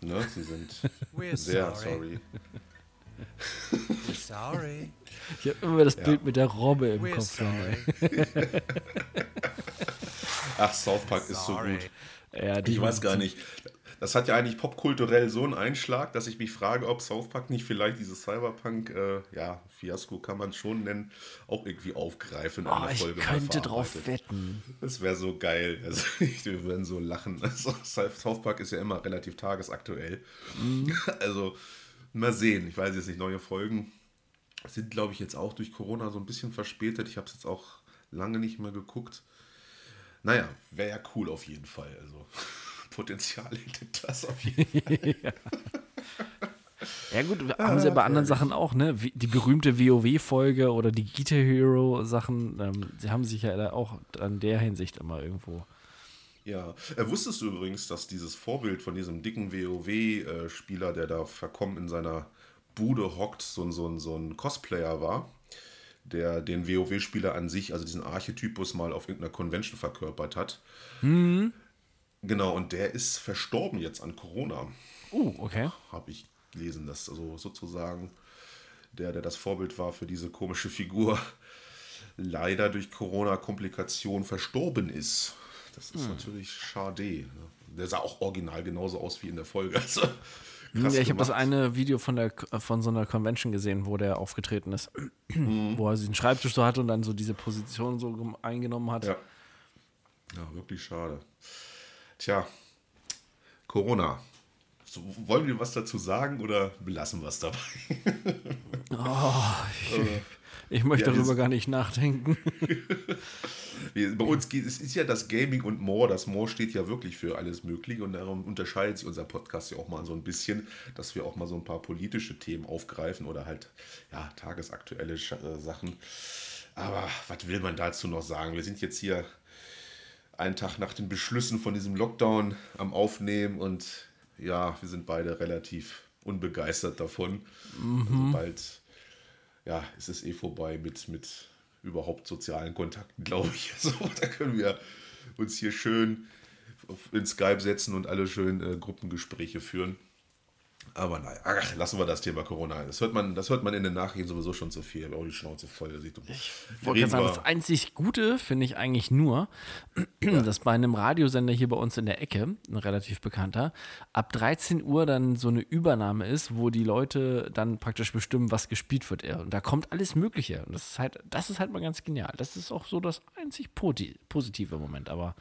ne, sie sind sehr sorry. sorry. Sorry. Ich habe immer das Ja. Bild mit der Robbe im We're Kopf. sorry. Ach, South Park ist so Sorry. gut. Ja, die Ich weiß gar nicht. Das hat ja eigentlich popkulturell so einen Einschlag, dass ich mich frage, ob South Park nicht vielleicht dieses Cyberpunk, äh, ja, Fiasko kann man es schon nennen, auch irgendwie aufgreifen in Oh, einer ich Folge. mal könnte drauf wetten. Das wäre so geil. Also, wir würden so lachen. Also, South Park ist ja immer relativ tagesaktuell. Mhm. Also, mal sehen. Ich weiß jetzt nicht, neue Folgen. Sind, glaube ich, jetzt auch durch Corona so ein bisschen verspätet. Ich habe es jetzt auch lange nicht mehr geguckt. Naja, wäre ja cool auf jeden Fall. Also Potenzial hätte das auf jeden Fall. Ja gut, haben sie ja bei anderen Sachen auch, ne? Die berühmte WoW-Folge oder die Guitar Hero-Sachen, ähm, sie haben sich ja auch an der Hinsicht immer irgendwo. Ja, äh, wusstest du übrigens, dass dieses Vorbild von diesem dicken WoW-Spieler, der da verkommen in seiner Bude hockt, so, ein- so, ein- so ein Cosplayer war, der den WoW-Spieler an sich, also diesen Archetypus mal auf irgendeiner Convention verkörpert hat. Genau, und der ist verstorben jetzt an Corona, Uh, okay. habe ich gelesen, dass also sozusagen der, der das Vorbild war für diese komische Figur, leider durch Corona-Komplikationen verstorben ist. Das ist natürlich schade. ne? Der sah auch original genauso aus wie in der Folge. Also, ja, ich habe das eine Video von, der, von so einer Convention gesehen, wo der aufgetreten ist. wo er den Schreibtisch so hatte und dann so diese Position so eingenommen hat. Ja. ja, wirklich schade. Tja, Corona. So, wollen wir was dazu sagen oder belassen wir es dabei? Ich möchte Ja, darüber gar nicht nachdenken. Bei uns geht es ist ja das Gaming und More. Das More steht ja wirklich für alles Mögliche und darum unterscheidet sich unser Podcast ja auch mal so ein bisschen, dass wir auch mal so ein paar politische Themen aufgreifen oder halt ja tagesaktuelle äh, Sachen. Aber was will man dazu noch sagen? Wir sind jetzt hier einen Tag nach den Beschlüssen von diesem Lockdown am Aufnehmen und ja, wir sind beide relativ unbegeistert davon. Also bald ja, es ist eh vorbei mit, mit überhaupt sozialen Kontakten, glaube ich. Also, da können wir uns hier schön in Skype setzen und alle schön äh, Gruppengespräche führen. Aber naja, ach, lassen wir das Thema Corona. Das hört man, das hört man in den Nachrichten sowieso schon zu viel. Auch die Schnauze voll. Das sieht ich wollte gerade sagen, das einzig Gute finde ich eigentlich nur, dass bei einem Radiosender hier bei uns in der Ecke, ein relativ bekannter, ab 13 Uhr dann so eine Übernahme ist, wo die Leute dann praktisch bestimmen, was gespielt wird. Und da kommt alles Mögliche. Und das ist halt, das ist halt mal ganz genial. Das ist auch so das einzig positive Moment. Aber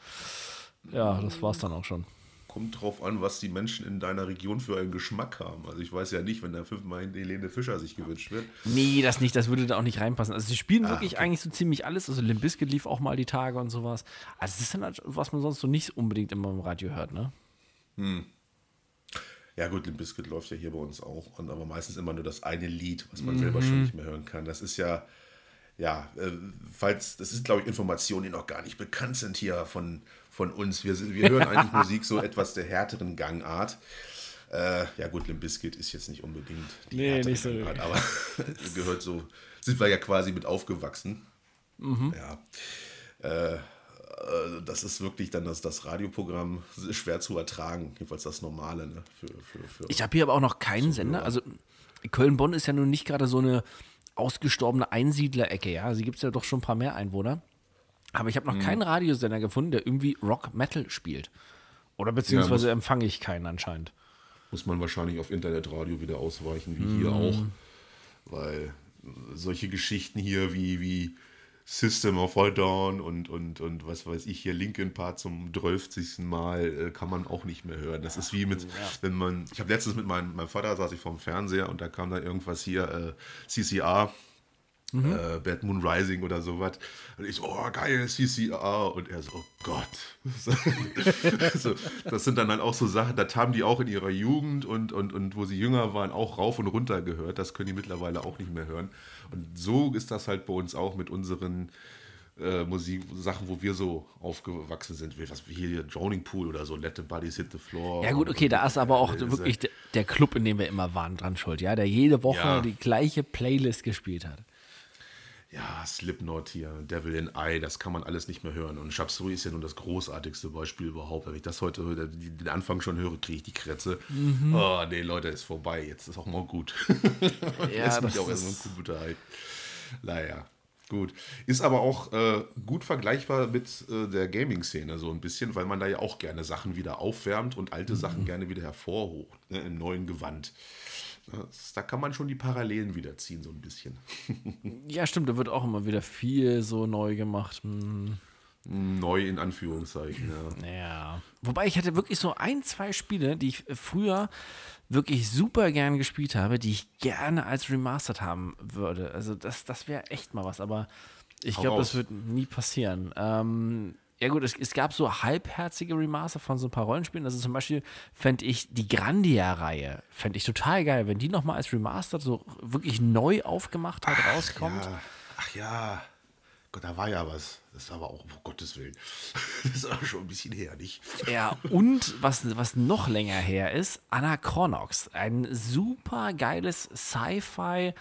ja, das war's dann auch schon. Kommt drauf an, was die Menschen in deiner Region für einen Geschmack haben. Also ich weiß ja nicht, wenn da fünfmal Helene Fischer sich gewünscht wird. Nee, das nicht, das würde da auch nicht reinpassen. Also sie spielen Ah, wirklich eigentlich so ziemlich alles. Also Limp Bizkit lief auch mal die Tage und sowas. Also das ist dann halt, was man sonst so nicht unbedingt immer im Radio hört, ne? Ja gut, Limp Bizkit läuft ja hier bei uns auch, und aber meistens immer nur das eine Lied, was man selber schon nicht mehr hören kann. Das ist ja, ja, äh, falls, das ist glaube ich Informationen, die noch gar nicht bekannt sind hier von, von uns. Wir, wir hören eigentlich Musik so etwas der härteren Gangart. Äh, ja gut, Limp Bizkit ist jetzt nicht unbedingt die Nee, härtere nicht so. Gangart, aber gehört so, sind wir ja quasi mit aufgewachsen. Mhm. Ja. Äh, äh, das ist wirklich dann das, das Radioprogramm schwer zu ertragen, jedenfalls das Normale. Ne? Für, für, für Ich habe hier aber auch noch keinen Sender. Also Köln-Bonn ist ja nun nicht gerade so eine ausgestorbene Einsiedlerecke, ja. Sie gibt es ja doch schon ein paar mehr Einwohner. Aber ich habe noch Mhm. keinen Radiosender gefunden, der irgendwie Rock-Metal spielt. Oder beziehungsweise empfange ich keinen anscheinend. muss man wahrscheinlich auf Internetradio wieder ausweichen, wie hier auch. Weil solche Geschichten hier wie, wie System of a Dawn und, und, und was weiß ich hier, Linkin Park zum 12. Mal äh, kann man auch nicht mehr hören. Das ist wie mit, wenn man, ich habe letztens mit meinem, meinem Vater saß ich vorm Fernseher und da kam da irgendwas hier, äh, CCR, äh, Bad Moon Rising oder sowas. Und ich so, oh geil, CCR. Und er so, oh Gott. so, das sind dann, dann auch so Sachen, das haben die auch in ihrer Jugend und, und, und wo sie jünger waren, auch rauf und runter gehört. Das können die mittlerweile auch nicht mehr hören. Und so ist das halt bei uns auch mit unseren äh, Musiksachen, wo wir so aufgewachsen sind. Wie, was hier Drowning Pool oder so, Let the Bodies Hit the Floor. Ja gut, okay, da ist aber auch äh, diese- wirklich der, der Club, in dem wir immer waren, dran schuld, ja, der jede Woche Ja. die gleiche Playlist gespielt hat. Ja, Slipknot hier, Devil in Eye, das kann man alles nicht mehr hören. Und Chapsuri ist ja nun das großartigste Beispiel überhaupt. Wenn ich das heute höre, den Anfang schon höre, kriege ich die Krätze. Oh, nee, Leute, ist vorbei. Jetzt ist auch mal gut. Ja, das ich auch ist- erstmal ein halt. Naja, gut. Ist aber auch äh, gut vergleichbar mit äh, der Gaming-Szene so ein bisschen, weil man da ja auch gerne Sachen wieder aufwärmt und alte Sachen gerne wieder hervorholt, ne, im neuen Gewand. Das, da kann man schon die Parallelen wieder ziehen, so ein bisschen. Ja, stimmt, da wird auch immer wieder viel so neu gemacht. Hm. Neu in Anführungszeichen, ja. Ja. Wobei ich hatte wirklich so ein, zwei Spiele, die ich früher wirklich super gern gespielt habe, die ich gerne als Remastered haben würde. Also das, das wäre echt mal was, aber ich glaube, das wird nie passieren. Ähm, ja gut, es, es gab so halbherzige Remaster von so ein paar Rollenspielen. Also zum Beispiel fände ich die Grandia-Reihe, fände ich total geil, wenn die nochmal als Remastered so wirklich neu aufgemacht halt rauskommt. Ja. Ach ja. Gott, da war ja was. Das ist aber auch, um Gottes Willen. Das ist aber schon ein bisschen her, nicht? Ja, und was, was noch länger her ist, Anachronox. Ein super geiles Sci-Fi.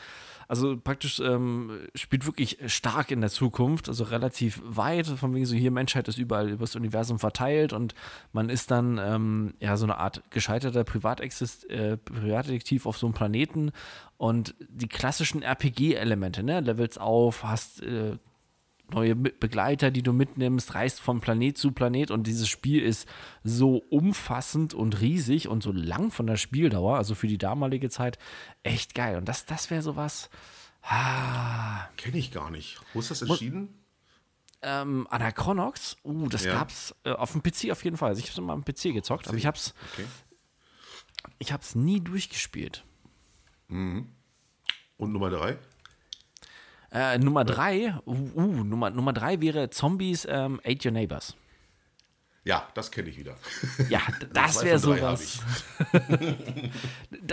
Also praktisch ähm, spielt wirklich stark in der Zukunft, also relativ weit, von wegen so hier Menschheit ist überall übers Universum verteilt und man ist dann ähm, ja so eine Art gescheiterter Privatexist äh, Privatdetektiv auf so einem Planeten und die klassischen RPG-Elemente, ne, Levels auf, hast äh, neue Begleiter, die du mitnimmst, reist von Planet zu Planet und dieses Spiel ist so umfassend und riesig und so lang von der Spieldauer, also für die damalige Zeit, echt geil. Und das, das wäre sowas. Ah, Kenne ich gar nicht. Wo ist das entschieden? ähm, Anachronox, uh, das Ja. gab's äh, auf dem PC auf jeden Fall. Also ich habe es immer am PC gezockt, aber ich hab's, Okay. ich hab's nie durchgespielt. Und Nummer drei? Äh, Nummer drei, uh, uh, Nummer, Nummer drei wäre Zombies ähm, Ate Your Neighbors. Ja, das kenne ich wieder. Ja, das wäre sowas.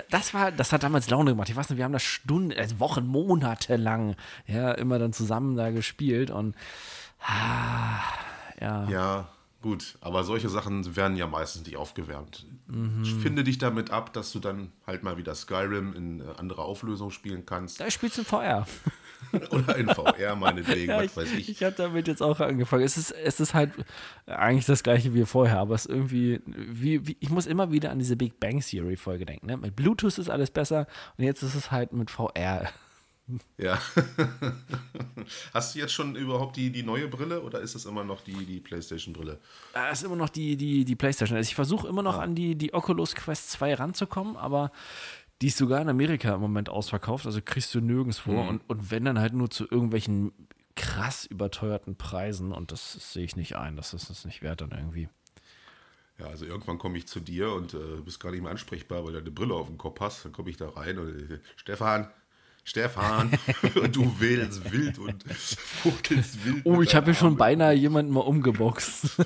Das war, das hat damals Laune gemacht. Ich weiß nicht, wir haben das Stunden, also Wochen, Monate lang, ja, immer dann zusammen da gespielt und ah, ja. Ja, gut. Aber solche Sachen werden ja meistens nicht aufgewärmt. Mhm. Ich finde dich damit ab, dass du dann halt mal wieder Skyrim in äh, anderer Auflösung spielen kannst. Da spielst du VR. Oder in VR meinetwegen, Ja, was weiß ich. Ich habe damit jetzt auch angefangen. Es ist, es ist halt eigentlich das gleiche wie vorher, aber es ist irgendwie, wie, wie, ich muss immer wieder an diese Big Bang Theory Folge denken. Ne? Mit Bluetooth ist alles besser und jetzt ist es halt mit VR. Ja. Hast du jetzt schon überhaupt die, die neue Brille oder ist es immer noch die, die PlayStation-Brille? Da ist immer noch die, die, die Playstation. Also ich versuche immer noch an die, die Oculus Quest 2 ranzukommen, aber die ist sogar in Amerika im Moment ausverkauft, also kriegst du nirgendwo. Und, und wenn dann halt nur zu irgendwelchen krass überteuerten Preisen und das, sehe ich nicht ein, das ist es nicht wert dann irgendwie. Ja, also irgendwann komme ich zu dir und äh, bist gar nicht mehr ansprechbar, weil du eine Brille auf dem Kopf hast. Dann komme ich da rein und äh, Stefan, Stefan, du wählst wild und fuchtelst wild. Oh, ich habe hier schon beinahe jemanden mal umgeboxt.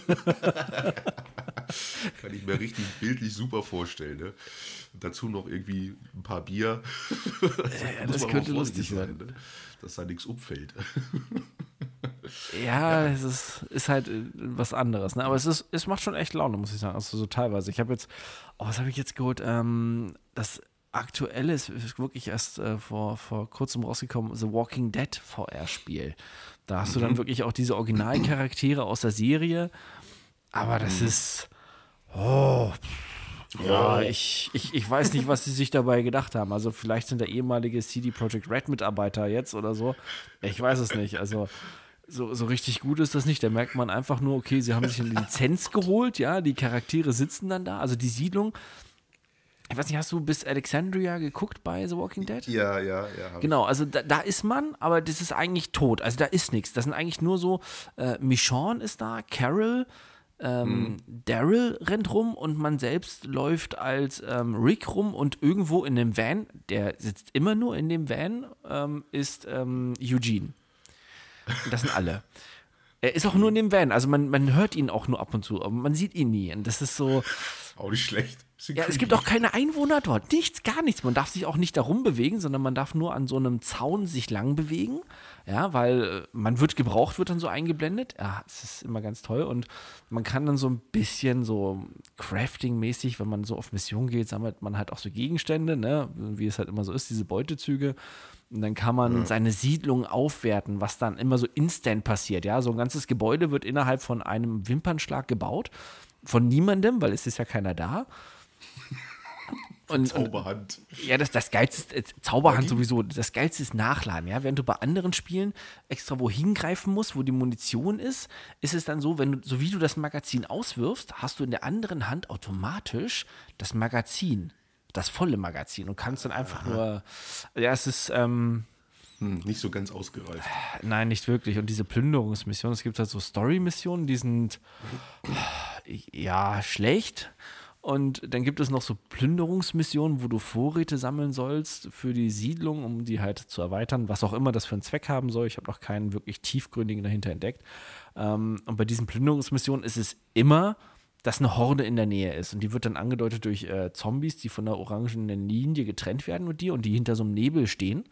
Kann ich mir richtig bildlich super vorstellen. Ne? Dazu noch irgendwie ein paar Bier. Ja, Muss das könnte lustig vorsichtig werden. Ne? Dass da nichts umfällt. Ja, es ist, ist halt äh, was anderes. Ne? Aber es, ist, es macht schon echt Laune, muss ich sagen. Also so teilweise. Ich habe jetzt, oh, was habe ich jetzt geholt? Ähm, das aktuelle ist, wirklich erst äh, vor, vor kurzem rausgekommen, The Walking Dead VR-Spiel. Da hast du dann wirklich auch diese Originalcharaktere aus der Serie. Aber das ist, oh, ja, ich, ich, ich weiß nicht, was sie sich dabei gedacht haben. Also vielleicht sind da ehemalige CD Projekt Red Mitarbeiter jetzt oder so. Ich weiß es nicht. Also so, so richtig gut ist das nicht. Da merkt man einfach nur, okay, sie haben sich eine Lizenz geholt, ja, die Charaktere sitzen dann da. Also die Siedlung. Ich weiß nicht, hast du bis Alexandria geguckt bei The Walking Dead? Ja, ja, ja. Genau, also da, da ist man, aber das ist eigentlich tot. Also da ist nichts. Das sind eigentlich nur so, äh, Michonne ist da, Carol, ähm, Daryl rennt rum und man selbst läuft als ähm, Rick rum und irgendwo in dem Van, der sitzt immer nur in dem Van, ähm, ist ähm, Eugene. Und das sind alle. Er ist auch nur in dem Van, also man, man hört ihn auch nur ab und zu, aber man sieht ihn nie. Und das ist so. Auch nicht schlecht. Ja, es gibt auch keine Einwohner dort. Nichts, gar nichts. Man darf sich auch nicht darum bewegen, sondern man darf nur an so einem Zaun sich lang bewegen. Ja, weil äh, man wird gebraucht, wird dann so eingeblendet. Ja, es ist immer ganz toll. Und man kann dann so ein bisschen so Crafting-mäßig, wenn man so auf Mission geht, sammelt man halt auch so Gegenstände, ne? wie es halt immer so ist, diese Beutezüge. Und dann kann man seine Siedlung aufwerten, was dann immer so instant passiert. Ja, so ein ganzes Gebäude wird innerhalb von einem Wimpernschlag gebaut. Von niemandem, weil es ist ja keiner da. Und, und Zauberhand. ja, das, das Geilste ist, äh, Zauberhand sowieso, das Geilste ist Nachladen, ja. Während du bei anderen Spielen extra wohin greifen musst, wo die Munition ist, ist es dann so, wenn du, so wie du das Magazin auswirfst, hast du in der anderen Hand automatisch das Magazin, das volle Magazin und kannst dann einfach nur, ja, es ist, ähm, hm, nicht so ganz ausgereift. Nein, nicht wirklich. Und diese Plünderungsmissionen, es gibt halt so Story-Missionen, die sind ja schlecht. Und dann gibt es noch so Plünderungsmissionen, wo du Vorräte sammeln sollst für die Siedlung, um die halt zu erweitern, was auch immer das für einen Zweck haben soll. Ich habe noch keinen wirklich tiefgründigen dahinter entdeckt. Ähm, und bei diesen Plünderungsmissionen ist es immer, dass eine Horde in der Nähe ist. Und die wird dann angedeutet durch äh, Zombies, die von der orangenen Linie getrennt werden mit dir und die hinter so einem Nebel stehen.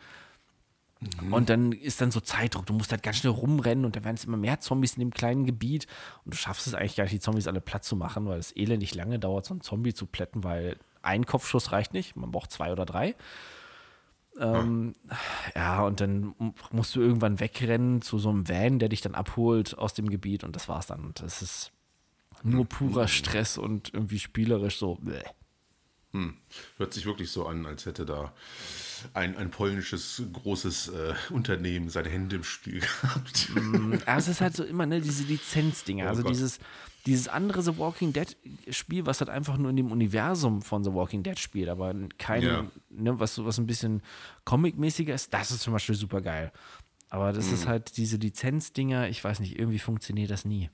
Und dann ist dann so Zeitdruck. Du musst halt ganz schnell rumrennen und dann werden es immer mehr Zombies in dem kleinen Gebiet. Und du schaffst es eigentlich gar nicht, die Zombies alle platt zu machen, weil es elendig lange dauert, so einen Zombie zu plätten, weil ein Kopfschuss reicht nicht. Man braucht zwei oder drei. Ähm, ja, und dann musst du irgendwann wegrennen zu so einem Van, der dich dann abholt aus dem Gebiet und das war's dann. Und das ist nur purer Stress und irgendwie spielerisch so. Bleh. Hm. Hört sich wirklich so an, als hätte da ein, ein polnisches großes äh, Unternehmen seine Hände im Spiel gehabt. Ja, es ist halt so immer ne, diese Lizenzdinger. Oh also Gott. dieses, dieses andere The Walking Dead Spiel, was halt einfach nur in dem Universum von The Walking Dead spielt, aber kein, Ja. ne, was, so- was ein bisschen Comic-mäßiger ist, das ist zum Beispiel super geil. Aber das Mhm. ist halt diese Lizenzdinger, ich weiß nicht, irgendwie funktioniert das nie.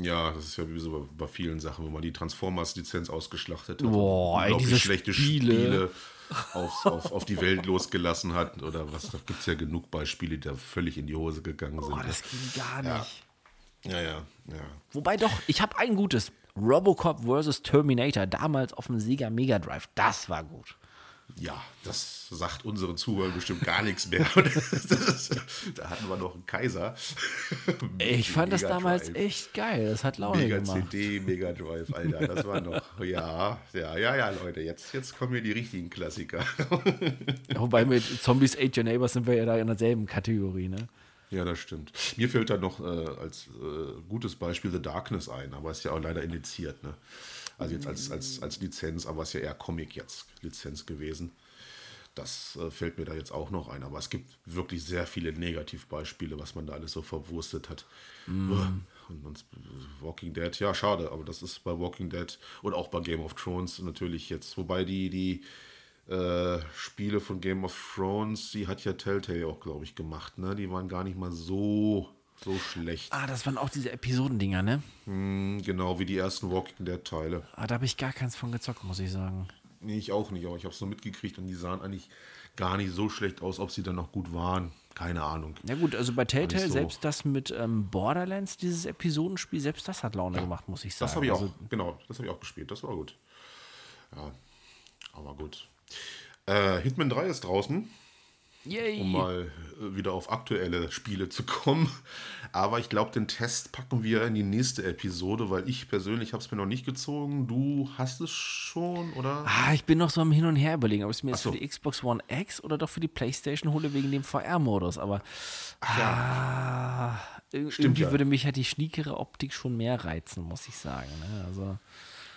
Ja, das ist ja wie so bei, bei vielen Sachen, wo man die Transformers-Lizenz ausgeschlachtet hat. Boah, und ey, diese schlechte Spiele. Spiele, aufs, auf, auf die Welt losgelassen hat. Oder was, da gibt es ja genug Beispiele, die da völlig in die Hose gegangen sind. Boah, das ging gar Ja. nicht. ja, ja, ja. Wobei doch, ich habe ein gutes. Robocop vs. Terminator, damals auf dem Sega Mega Drive. Das war gut. Ja, das sagt unseren Zuhörern bestimmt gar nichts mehr. Das ist, da hatten wir noch einen Kaiser. Ich fand das Mega damals Drive. echt geil. Das hat Laune Mega gemacht. CD, Mega Drive, Alter, das war noch, ja, ja, ja, ja, Leute, jetzt, jetzt kommen hier die richtigen Klassiker. Wobei mit Zombies Age Your Neighbors sind wir ja da in derselben Kategorie, ne? Ja, das stimmt. Mir fällt da noch äh, als äh, gutes Beispiel The Darkness ein, aber ist ja auch leider indiziert, ne? Also jetzt als, als, als Lizenz, aber ist ja eher Comic jetzt Lizenz gewesen. Das äh, fällt mir da jetzt auch noch ein, aber es gibt wirklich sehr viele Negativbeispiele, was man da alles so verwurstet hat. Und, und Walking Dead, ja, schade, aber das ist bei Walking Dead und auch bei Game of Thrones natürlich jetzt, wobei die, die äh, Spiele von Game of Thrones, die hat ja Telltale auch, glaube ich, gemacht, ne? Die waren gar nicht mal so, so schlecht. Ah, das waren auch diese Episodendinger, ne? Hm, Genau wie die ersten Walking Dead-Teile. Ah, da habe ich gar keins von gezockt, muss ich sagen. Nee, ich auch nicht, aber ich habe es nur mitgekriegt und die sahen eigentlich gar nicht so schlecht aus, ob sie dann noch gut waren. Keine Ahnung. Ja gut, also bei Telltale, so. selbst das mit ähm, Borderlands, dieses Episodenspiel, selbst das hat Laune gemacht, muss ich sagen. Das habe ich auch, Also, genau, das habe ich auch gespielt. Das war gut. Ja, aber gut. Äh, Hitman 3 ist draußen, yay! um mal äh, wieder auf aktuelle Spiele zu kommen. Aber ich glaube, den Test packen wir in die nächste Episode, weil ich persönlich habe es mir noch nicht gezogen. Du hast es schon, oder? Ah, ich bin noch so am Hin und Her überlegen, ob ich es mir jetzt so. für die Xbox One X oder doch für die Playstation hole wegen dem VR-Modus. Aber ah, ir- irgendwie ja. würde mich halt die schniekere Optik schon mehr reizen, muss ich sagen. Ne? Also,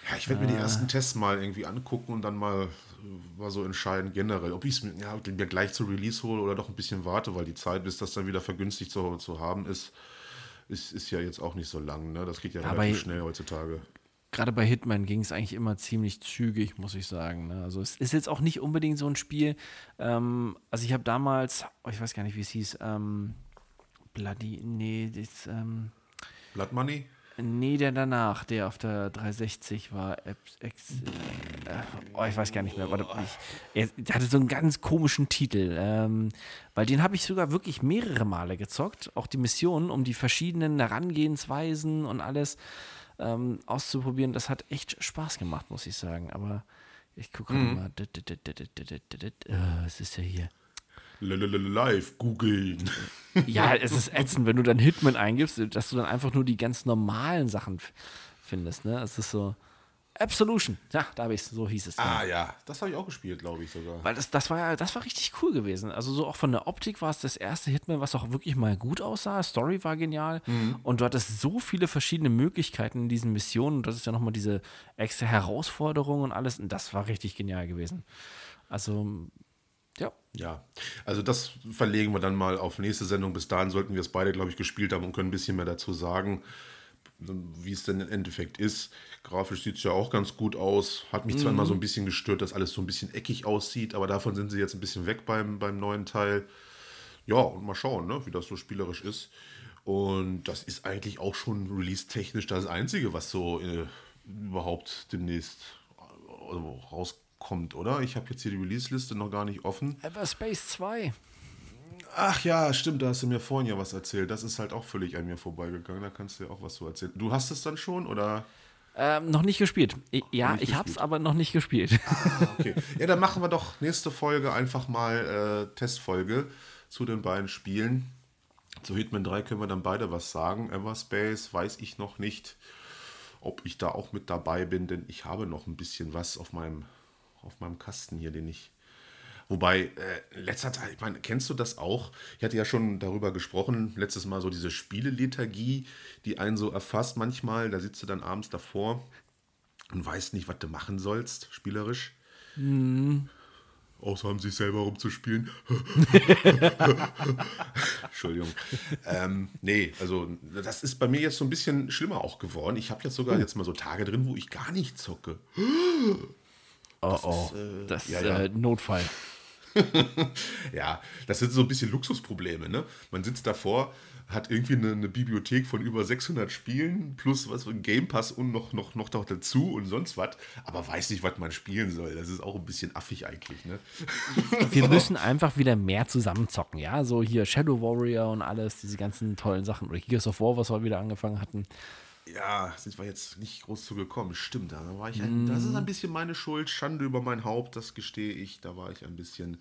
Ja, ich werde mir die ersten Tests mal irgendwie angucken und dann mal, äh, mal so entscheiden generell, ob ich es mir, ja, mir gleich zu Release hole oder doch ein bisschen warte, weil die Zeit, bis das dann wieder vergünstigt zu, zu haben ist, ist, ist ja jetzt auch nicht so lang. Ne? Das geht ja, aber- relativ schnell heutzutage. gerade bei Hitman ging es eigentlich immer ziemlich zügig, muss ich sagen. Ne? Also es ist jetzt auch nicht unbedingt so ein Spiel. Ähm, also ich habe damals, oh, ich weiß gar nicht, wie es hieß, ähm, Bloody, nee, das, ähm, Blood Money? Nee, der danach, der auf der 360 war, Ex, Ex, äh, oh, ich weiß gar nicht mehr, warte, ich, er, hatte so einen ganz komischen Titel, ähm, weil den habe ich sogar wirklich mehrere Male gezockt, auch die Missionen, um die verschiedenen Herangehensweisen und alles ähm, auszuprobieren. Das hat echt Spaß gemacht, muss ich sagen. Aber ich gucke gerade mal. Äh, Es ist ja hier. Live googeln. Ja, es ist ätzend, wenn du dann Hitman eingibst, dass du dann einfach nur die ganz normalen Sachen findest. Ne? Es ist so. Absolution. Ja, da habe ich es. So hieß es. dann. Ah ja, das habe ich auch gespielt, glaube ich sogar. Weil das, das war ja, das war richtig cool gewesen. Also so auch von der Optik war es das erste Hitman, was auch wirklich mal gut aussah. Story war genial. Und du hattest so viele verschiedene Möglichkeiten in diesen Missionen. Und das ist ja nochmal diese extra Herausforderung und alles. Und das war richtig genial gewesen. Also, ja. Ja, also das verlegen wir dann mal auf nächste Sendung. Bis dahin sollten wir es beide, glaube ich, gespielt haben und können ein bisschen mehr dazu sagen, wie es denn im Endeffekt ist. Grafisch sieht es ja auch ganz gut aus. Hat mich zwar immer so ein bisschen gestört, dass alles so ein bisschen eckig aussieht, aber davon sind sie jetzt ein bisschen weg beim, beim neuen Teil. ja, und mal schauen, ne, wie das so spielerisch ist. Und das ist eigentlich auch schon release-technisch das Einzige, was so äh, überhaupt demnächst äh, rauskommt, oder? Ich habe jetzt hier die Release-Liste noch gar nicht offen. Everspace 2. Ach ja, stimmt, da hast du mir vorhin ja was erzählt. Das ist halt auch völlig an mir vorbeigegangen. Da kannst du ja auch was so erzählen. Du hast es dann schon, oder? Ähm, noch nicht gespielt. I- Ja, nicht ich hab's gespielt. aber noch nicht gespielt. Okay. Ja, dann machen wir doch nächste Folge einfach mal äh, Testfolge zu den beiden Spielen. Zu Hitman 3 können wir dann beide was sagen. Everspace weiß ich noch nicht, ob ich da auch mit dabei bin, denn ich habe noch ein bisschen was auf meinem, auf meinem Kasten hier, den ich. Wobei, äh, letzter Zeit, ich meine, kennst du das auch? Ich hatte ja schon darüber gesprochen, letztes Mal so diese Spielelethargie, die einen so erfasst manchmal. Da sitzt du dann abends davor und weißt nicht, was du machen sollst, spielerisch. Außer an sich selber rumzuspielen. Entschuldigung. ähm, nee, also das ist bei mir jetzt so ein bisschen schlimmer auch geworden. Ich habe jetzt sogar jetzt mal so Tage drin, wo ich gar nicht zocke. Oh oh. äh, das ist ja, ja. Äh, Notfall. Ja, das sind so ein bisschen Luxusprobleme. Ne? Man sitzt davor, hat irgendwie eine, eine Bibliothek von über 600 Spielen plus was ein Game Pass und noch, noch, noch dazu und sonst was, aber weiß nicht, was man spielen soll. Das ist auch ein bisschen affig eigentlich. Ne? Wir müssen einfach wieder mehr zusammenzocken, ja. So hier Shadow Warrior und alles, diese ganzen tollen Sachen. Oder Gears of War, was wir wieder angefangen hatten. Ja, sind wir jetzt nicht groß zu gekommen. Stimmt, da war ich ein, das ist ein bisschen meine Schuld. Schande über mein Haupt, das gestehe ich. Da war ich ein bisschen,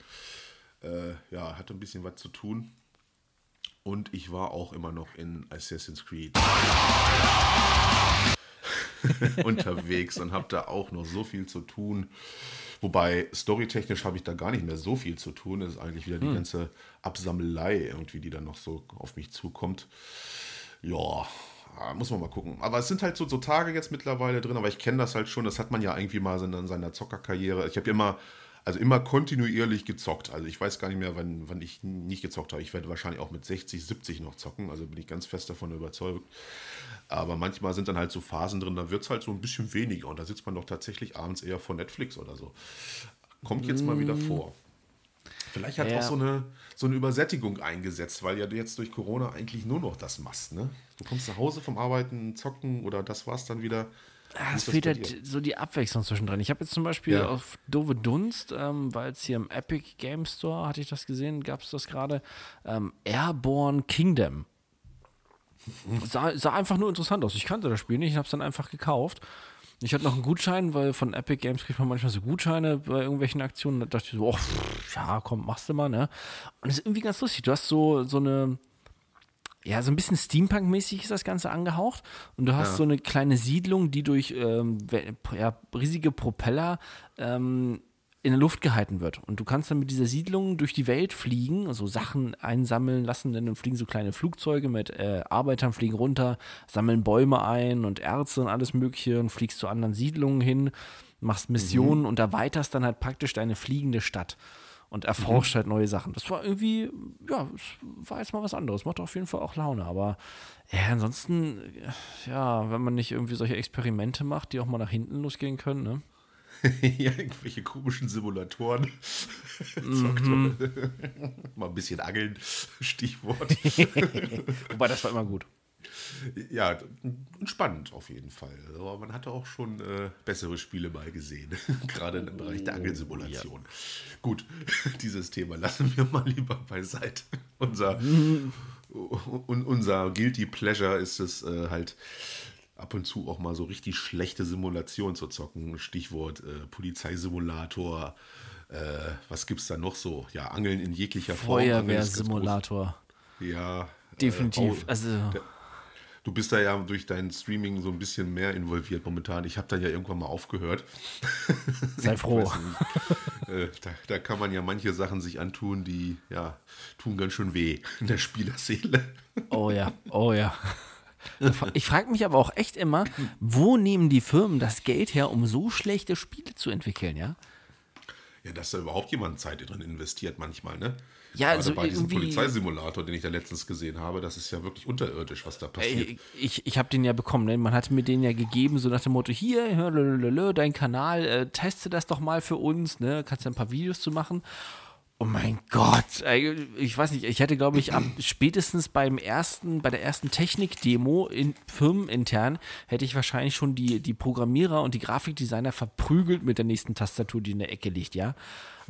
äh, ja, hatte ein bisschen was zu tun. Und ich war auch immer noch in Assassin's Creed unterwegs und habe da auch noch so viel zu tun. Wobei, storytechnisch habe ich da gar nicht mehr so viel zu tun. Es ist eigentlich wieder die ganze Absammelei irgendwie, die dann noch so auf mich zukommt. Ja, ah, muss man mal gucken. Aber es sind halt so, so Tage jetzt mittlerweile drin, aber ich kenne das halt schon. Das hat man ja irgendwie mal in, in seiner Zockerkarriere. Ich habe immer, also immer kontinuierlich gezockt. Also ich weiß gar nicht mehr, wann, wann ich nicht gezockt habe. Ich werde wahrscheinlich auch mit 60, 70 noch zocken. Also bin ich ganz fest davon überzeugt. Aber manchmal sind dann halt so Phasen drin, da wird es halt so ein bisschen weniger. Und da sitzt man doch tatsächlich abends eher vor Netflix oder so. Kommt jetzt mal wieder vor. Vielleicht hat Ja. auch so eine, so eine Übersättigung eingesetzt, weil ja du jetzt durch Corona eigentlich nur noch das machst. Ne? Du kommst nach Hause vom Arbeiten, zocken oder das war's dann wieder. Wie Ah, es fehlt halt so die Abwechslung zwischendrin. Ich habe jetzt zum Beispiel Ja. auf Dove Dunst, ähm, weil es hier im Epic Game Store, hatte ich das gesehen, gab es das gerade, ähm, Airborne Kingdom. Sah, sah einfach nur interessant aus. Ich kannte das Spiel nicht, ich habe es dann einfach gekauft. Ich hatte noch einen Gutschein, weil von Epic Games kriegt man manchmal so Gutscheine bei irgendwelchen Aktionen. Da dachte ich so, oh, ja, komm, machst du mal, ne? Und es ist irgendwie ganz lustig. Du hast so, so eine, ja, so ein bisschen Steampunk-mäßig ist das Ganze angehaucht. Und du hast so eine kleine Siedlung, die durch ähm, ja, riesige Propeller ähm, in der Luft gehalten wird. Und du kannst dann mit dieser Siedlung durch die Welt fliegen, also Sachen einsammeln lassen, denn dann fliegen so kleine Flugzeuge mit äh, Arbeitern, fliegen runter, sammeln Bäume ein und Erze und alles Mögliche und fliegst zu anderen Siedlungen hin, machst Missionen und erweiterst dann halt praktisch deine fliegende Stadt und erforscht halt neue Sachen. Das war irgendwie, ja, es war jetzt mal was anderes. Macht auf jeden Fall auch Laune. Aber ja, ansonsten, ja, wenn man nicht irgendwie solche Experimente macht, die auch mal nach hinten losgehen können, ne? ja, irgendwelche komischen Simulatoren. Mhm. Mal ein bisschen angeln, Stichwort. Wobei, das war immer gut. ja, spannend auf jeden Fall. Aber man hatte auch schon äh, bessere Spiele mal gesehen, gerade im Bereich der Angelsimulation. Gut, dieses Thema lassen wir mal lieber beiseite. Unser, und unser Guilty Pleasure ist es äh, halt ab und zu auch mal so richtig schlechte Simulationen zu zocken. Stichwort äh, Polizeisimulator. Äh, was gibt's da noch so? Ja, Angeln in jeglicher Form. Feuerwehrsimulator. Ja. Definitiv. Äh, also, Du bist da ja durch dein Streaming so ein bisschen mehr involviert momentan. Ich habe dann ja irgendwann mal aufgehört. sei froh. Äh, da, da kann man ja manche Sachen sich antun, die ja tun ganz schön weh in der Spielerseele. Oh ja, oh ja. Ich frage mich aber auch echt immer, wo nehmen die Firmen das Geld her, um so schlechte Spiele zu entwickeln, ja? Ja, dass da überhaupt jemand Zeit drin investiert manchmal, ne? Ja, Gerade also bei diesem Polizeisimulator, den ich da letztens gesehen habe, das ist ja wirklich unterirdisch, was da passiert. Ey, ich ich habe den ja bekommen, ne? man hatte mir den ja gegeben, so nach dem Motto, hier, lö, lö, lö, dein Kanal, äh, teste das doch mal für uns, ne? kannst ja ein paar Videos zu machen. Oh mein Gott, ich weiß nicht, ich hätte, glaube ich, ab spätestens beim ersten, bei der ersten Technik-Demo in firmenintern, hätte ich wahrscheinlich schon die, die Programmierer und die Grafikdesigner verprügelt mit der nächsten Tastatur, die in der Ecke liegt, ja.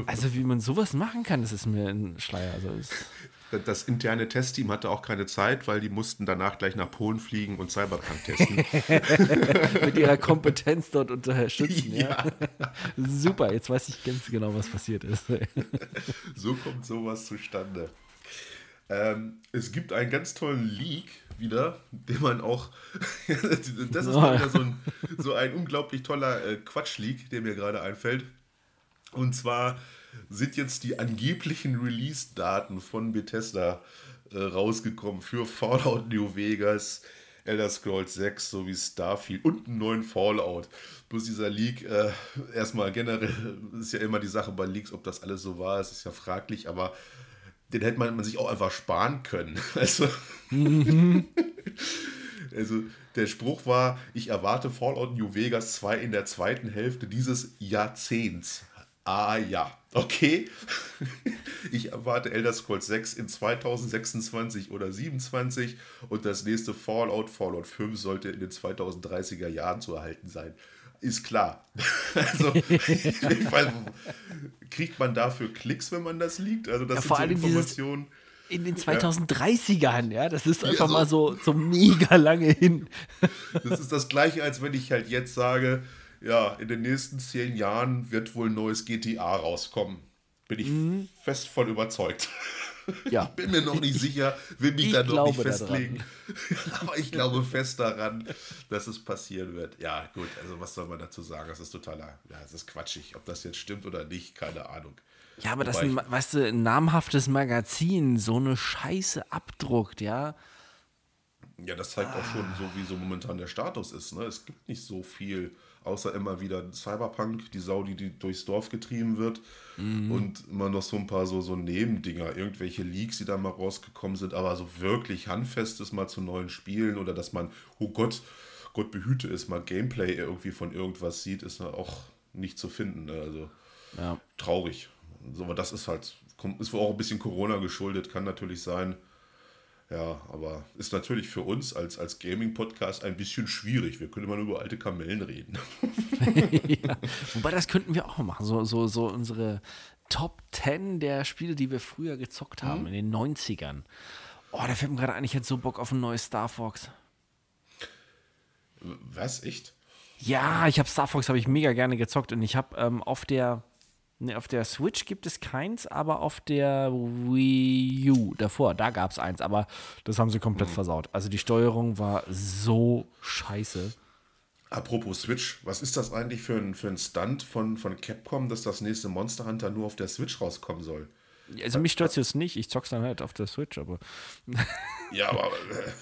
Also wie man sowas machen kann, das ist mir ein Schleier. Also Das interne Testteam hatte auch keine Zeit, weil die mussten danach gleich nach Polen fliegen und Cyberpunk testen. mit ihrer Kompetenz dort unterstützen, ja. Super, jetzt weiß ich ganz genau, was passiert ist. so kommt sowas zustande. Ähm, es gibt einen ganz tollen Leak wieder, den man auch. das ist mal wieder so ein, so ein unglaublich toller äh, Quatsch-Leak, der mir gerade einfällt. Und zwar sind jetzt die angeblichen Release-Daten von Bethesda äh, rausgekommen für Fallout New Vegas, Elder Scrolls 6 sowie Starfield und einen neuen Fallout. Bloß dieser Leak, äh, erstmal generell ist ja immer die Sache bei Leaks, ob das alles so war, es ist ja fraglich, aber den hätte man, man sich auch einfach sparen können. Also, also der Spruch war, ich erwarte Fallout New Vegas 2 in der zweiten Hälfte dieses Jahrzehnts. Ah ja, okay. Ich erwarte Elder Scrolls 6 in 2026 oder 27 und das nächste Fallout, Fallout 5 sollte in den 2030er Jahren zu erhalten sein. Ist klar. Also, weiß, kriegt man dafür Klicks, wenn man das liegt? Also, das Ja, sind so Informationen. In den 2030ern, ja, das ist einfach so- mal so, so mega lange hin. Das ist das gleiche, als wenn ich halt jetzt sage, ja, in den nächsten zehn Jahren wird wohl ein neues GTA rauskommen. Bin ich Mhm. fest von überzeugt. Ja. Bin mir noch nicht sicher, will mich Ich da noch nicht festlegen. Aber ich glaube fest daran, dass es passieren wird. Ja, gut, also was soll man dazu sagen? Das ist totaler, ja, das ist quatschig. Ob das jetzt stimmt oder nicht, keine Ahnung. Ja, aber das ein, weißt du, ein namhaftes Magazin so eine Scheiße abdruckt, ja. Ja, das zeigt auch schon so, wie so momentan der Status ist. Ne? Es gibt nicht so viel, außer immer wieder Cyberpunk, die Sau, die, die durchs Dorf getrieben wird. Und immer noch so ein paar so, so Nebendinger, irgendwelche Leaks, die da mal rausgekommen sind, aber so wirklich handfestes mal zu neuen Spielen oder dass man, oh Gott, Gott behüte es, mal Gameplay irgendwie von irgendwas sieht, ist ja auch nicht zu finden. Ne? Also Ja. traurig. So, aber das ist halt, ist wohl auch ein bisschen Corona geschuldet, kann natürlich sein. Ja, aber ist natürlich für uns als, als Gaming-Podcast ein bisschen schwierig. Wir können immer nur über alte Kamellen reden. ja. Wobei, das könnten wir auch machen. So, so, so unsere Top 10 der Spiele, die wir früher gezockt haben, in den 90ern. Oh, da fällt mir gerade ein, ich hätte so Bock auf ein neues Star Fox. Was? Echt? Ja, ich habe Star Fox habe ich mega gerne gezockt und ich habe ähm, auf der ne, auf der Switch gibt es keins, aber auf der Wii U davor, da gab es eins, aber das haben sie komplett versaut. Also die Steuerung war so scheiße. Apropos Switch, was ist das eigentlich für ein, für ein Stunt von, von Capcom, dass das nächste Monster Hunter nur auf der Switch rauskommen soll? Also mich stört es jetzt nicht, ich zock's dann halt auf der Switch, aber Ja, aber äh,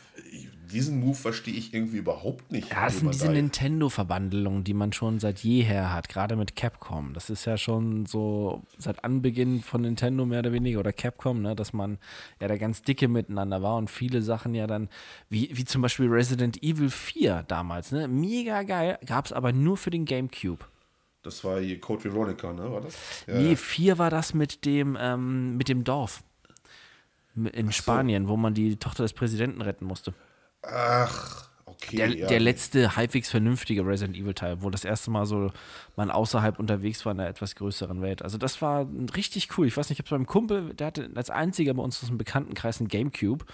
diesen Move verstehe ich irgendwie überhaupt nicht. ja, das sind diese Nintendo-Verbandelungen, die man schon seit jeher hat, gerade mit Capcom. Das ist ja schon so seit Anbeginn von Nintendo mehr oder weniger oder Capcom, ne, dass man ja da ganz dicke miteinander war und viele Sachen ja dann, wie, wie zum Beispiel Resident Evil 4 damals, ne, mega geil, gab es aber nur für den Gamecube. Das war hier Code Veronica, ne? War das? Ja, Nee. 4 war das mit dem, ähm, mit dem Dorf. In Spanien, wo man die Tochter des Präsidenten retten musste. Ach, okay. Der, ja. der letzte halbwegs vernünftige Resident Evil Teil, wo das erste Mal so man außerhalb unterwegs war in einer etwas größeren Welt. Also das war richtig cool. Ich weiß nicht, ich habe beim Kumpel, der hatte als einziger bei uns aus dem Bekanntenkreis einen Gamecube.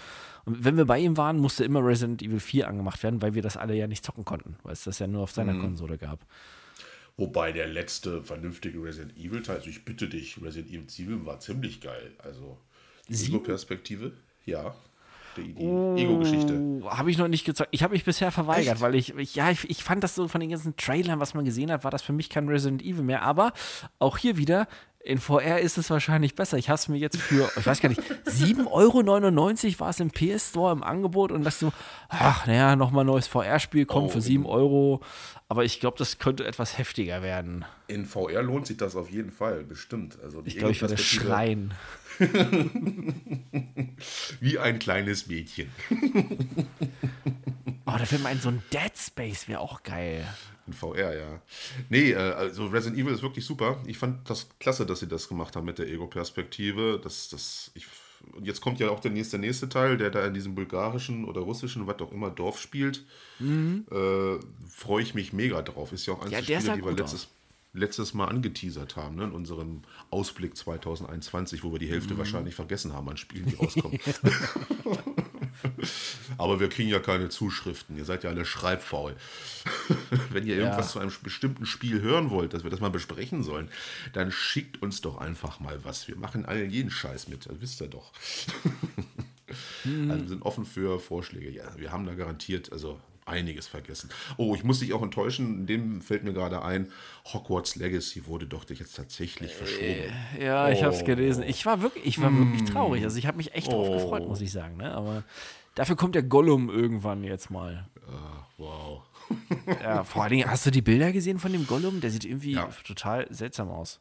Und wenn wir bei ihm waren, musste immer Resident Evil 4 angemacht werden, weil wir das alle ja nicht zocken konnten, weil es das ja nur auf seiner Mhm. Konsole gab. Wobei der letzte vernünftige Resident Evil Teil, also ich bitte dich, Resident Evil 7 war ziemlich geil. Also die? Ego-Perspektive, ja. Die, die Ego-Geschichte. Oh, habe ich noch nicht gezockt. Ich habe mich bisher verweigert, Echt? weil ich, ich ja, ich, ich fand das so von den ganzen Trailern, was man gesehen hat, war das für mich kein Resident Evil mehr. Aber auch hier wieder, in VR ist es wahrscheinlich besser. Ich habe es mir jetzt für, ich weiß gar nicht, 7,99 Euro war es im PS Store im Angebot und dachte so, ach, naja, nochmal neues VR-Spiel kommt Oh, für 7 Euro. Aber ich glaube, das könnte etwas heftiger werden. In VR lohnt sich das auf jeden Fall, bestimmt. Also die Ich glaube, ich werde schreien. Wie ein kleines Mädchen. Oh, da fällt mir ein, so ein Dead Space wäre auch geil. In VR, ja. Nee, äh, also Resident Evil ist wirklich super. Ich fand das klasse, dass sie das gemacht haben mit der Ego-Perspektive. Das, das, ich, und jetzt kommt ja auch der nächste, nächste Teil, der da in diesem bulgarischen oder russischen, was auch immer, Dorf spielt. Äh, Freue ich mich mega drauf. Ist ja auch eins Mhm. Ja, der der Spiele, die wir letztes, letztes Mal angeteasert haben, ne? in unserem Ausblick 2021, wo wir die Mhm. Hälfte wahrscheinlich vergessen haben an Spielen, die rauskommen. Aber wir kriegen ja keine Zuschriften. Ihr seid ja alle schreibfaul. Wenn ihr irgendwas Ja. zu einem bestimmten Spiel hören wollt, dass wir das mal besprechen sollen, dann schickt uns doch einfach mal was. Wir machen all jeden Scheiß mit. Das wisst ihr doch. Also wir sind offen für Vorschläge. Ja, wir haben da garantiert also einiges vergessen. Oh, ich muss dich auch enttäuschen. Dem fällt mir gerade ein, Hogwarts Legacy wurde doch jetzt tatsächlich verschoben. Ja, ich habe es Oh. gelesen. Ich war wirklich, ich war wirklich traurig. Also ich habe mich echt drauf Oh. gefreut, muss ich sagen. Ne? Aber dafür kommt der Gollum irgendwann jetzt mal. Wow. Ja, vor allen Dingen, hast du die Bilder gesehen von dem Gollum? Der sieht irgendwie Ja. total seltsam aus.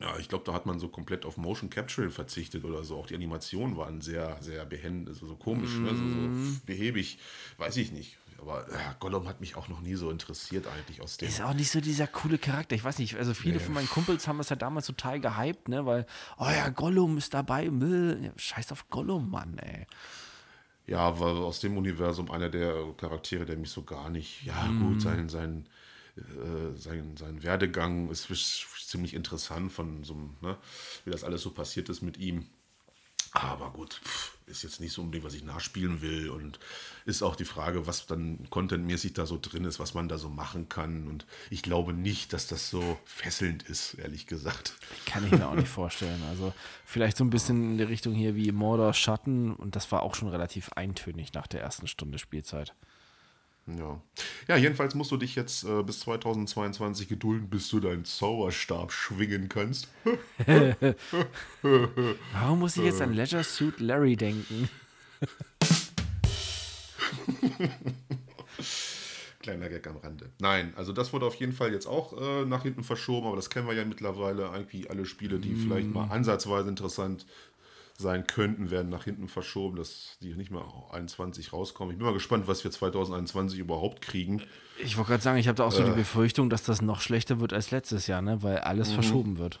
Ja, ich glaube, da hat man so komplett auf Motion Capturing verzichtet oder so. Auch die Animationen waren sehr, sehr behend, also so komisch, ne? so, so behäbig, weiß ich nicht. Aber äh, Gollum hat mich auch noch nie so interessiert eigentlich aus dem. Ist auch nicht so dieser coole Charakter. Ich weiß nicht, also viele von meinen Kumpels haben das ja damals total gehypt, ne? Weil, oh ja, Gollum ist dabei. Müll. Ja, Scheiß auf Gollum, Mann, ey. Ja, war aus dem Universum einer der Charaktere, der mich so gar nicht. Ja, gut, sein, sein, äh, sein, sein Werdegang ist ziemlich interessant von so einem, ne, wie das alles so passiert ist mit ihm. Aber gut, ist jetzt nicht so unbedingt, was ich nachspielen will. Und ist auch die Frage, was dann contentmäßig da so drin ist, was man da so machen kann. Und ich glaube nicht, dass das so fesselnd ist, ehrlich gesagt. Kann ich mir auch nicht vorstellen. Also vielleicht so ein bisschen in die Richtung hier wie Mordor Schatten und das war auch schon relativ eintönig nach der ersten Stunde Spielzeit. Ja. ja, jedenfalls musst du dich jetzt äh, bis 2022 gedulden, bis du deinen Zauberstab schwingen kannst. Warum muss ich jetzt an Leisure Suit Larry denken? Kleiner Gag am Rande. Nein, also das wurde auf jeden Fall jetzt auch äh, nach hinten verschoben, aber das kennen wir ja mittlerweile. Eigentlich alle Spiele, die vielleicht mal ansatzweise interessant sein könnten, werden nach hinten verschoben, dass die nicht mehr 21 rauskommen. Ich bin mal gespannt, was wir 2021 überhaupt kriegen. Ich wollte gerade sagen, ich habe da auch so die Befürchtung, dass das noch schlechter wird als letztes Jahr, ne? weil alles verschoben wird.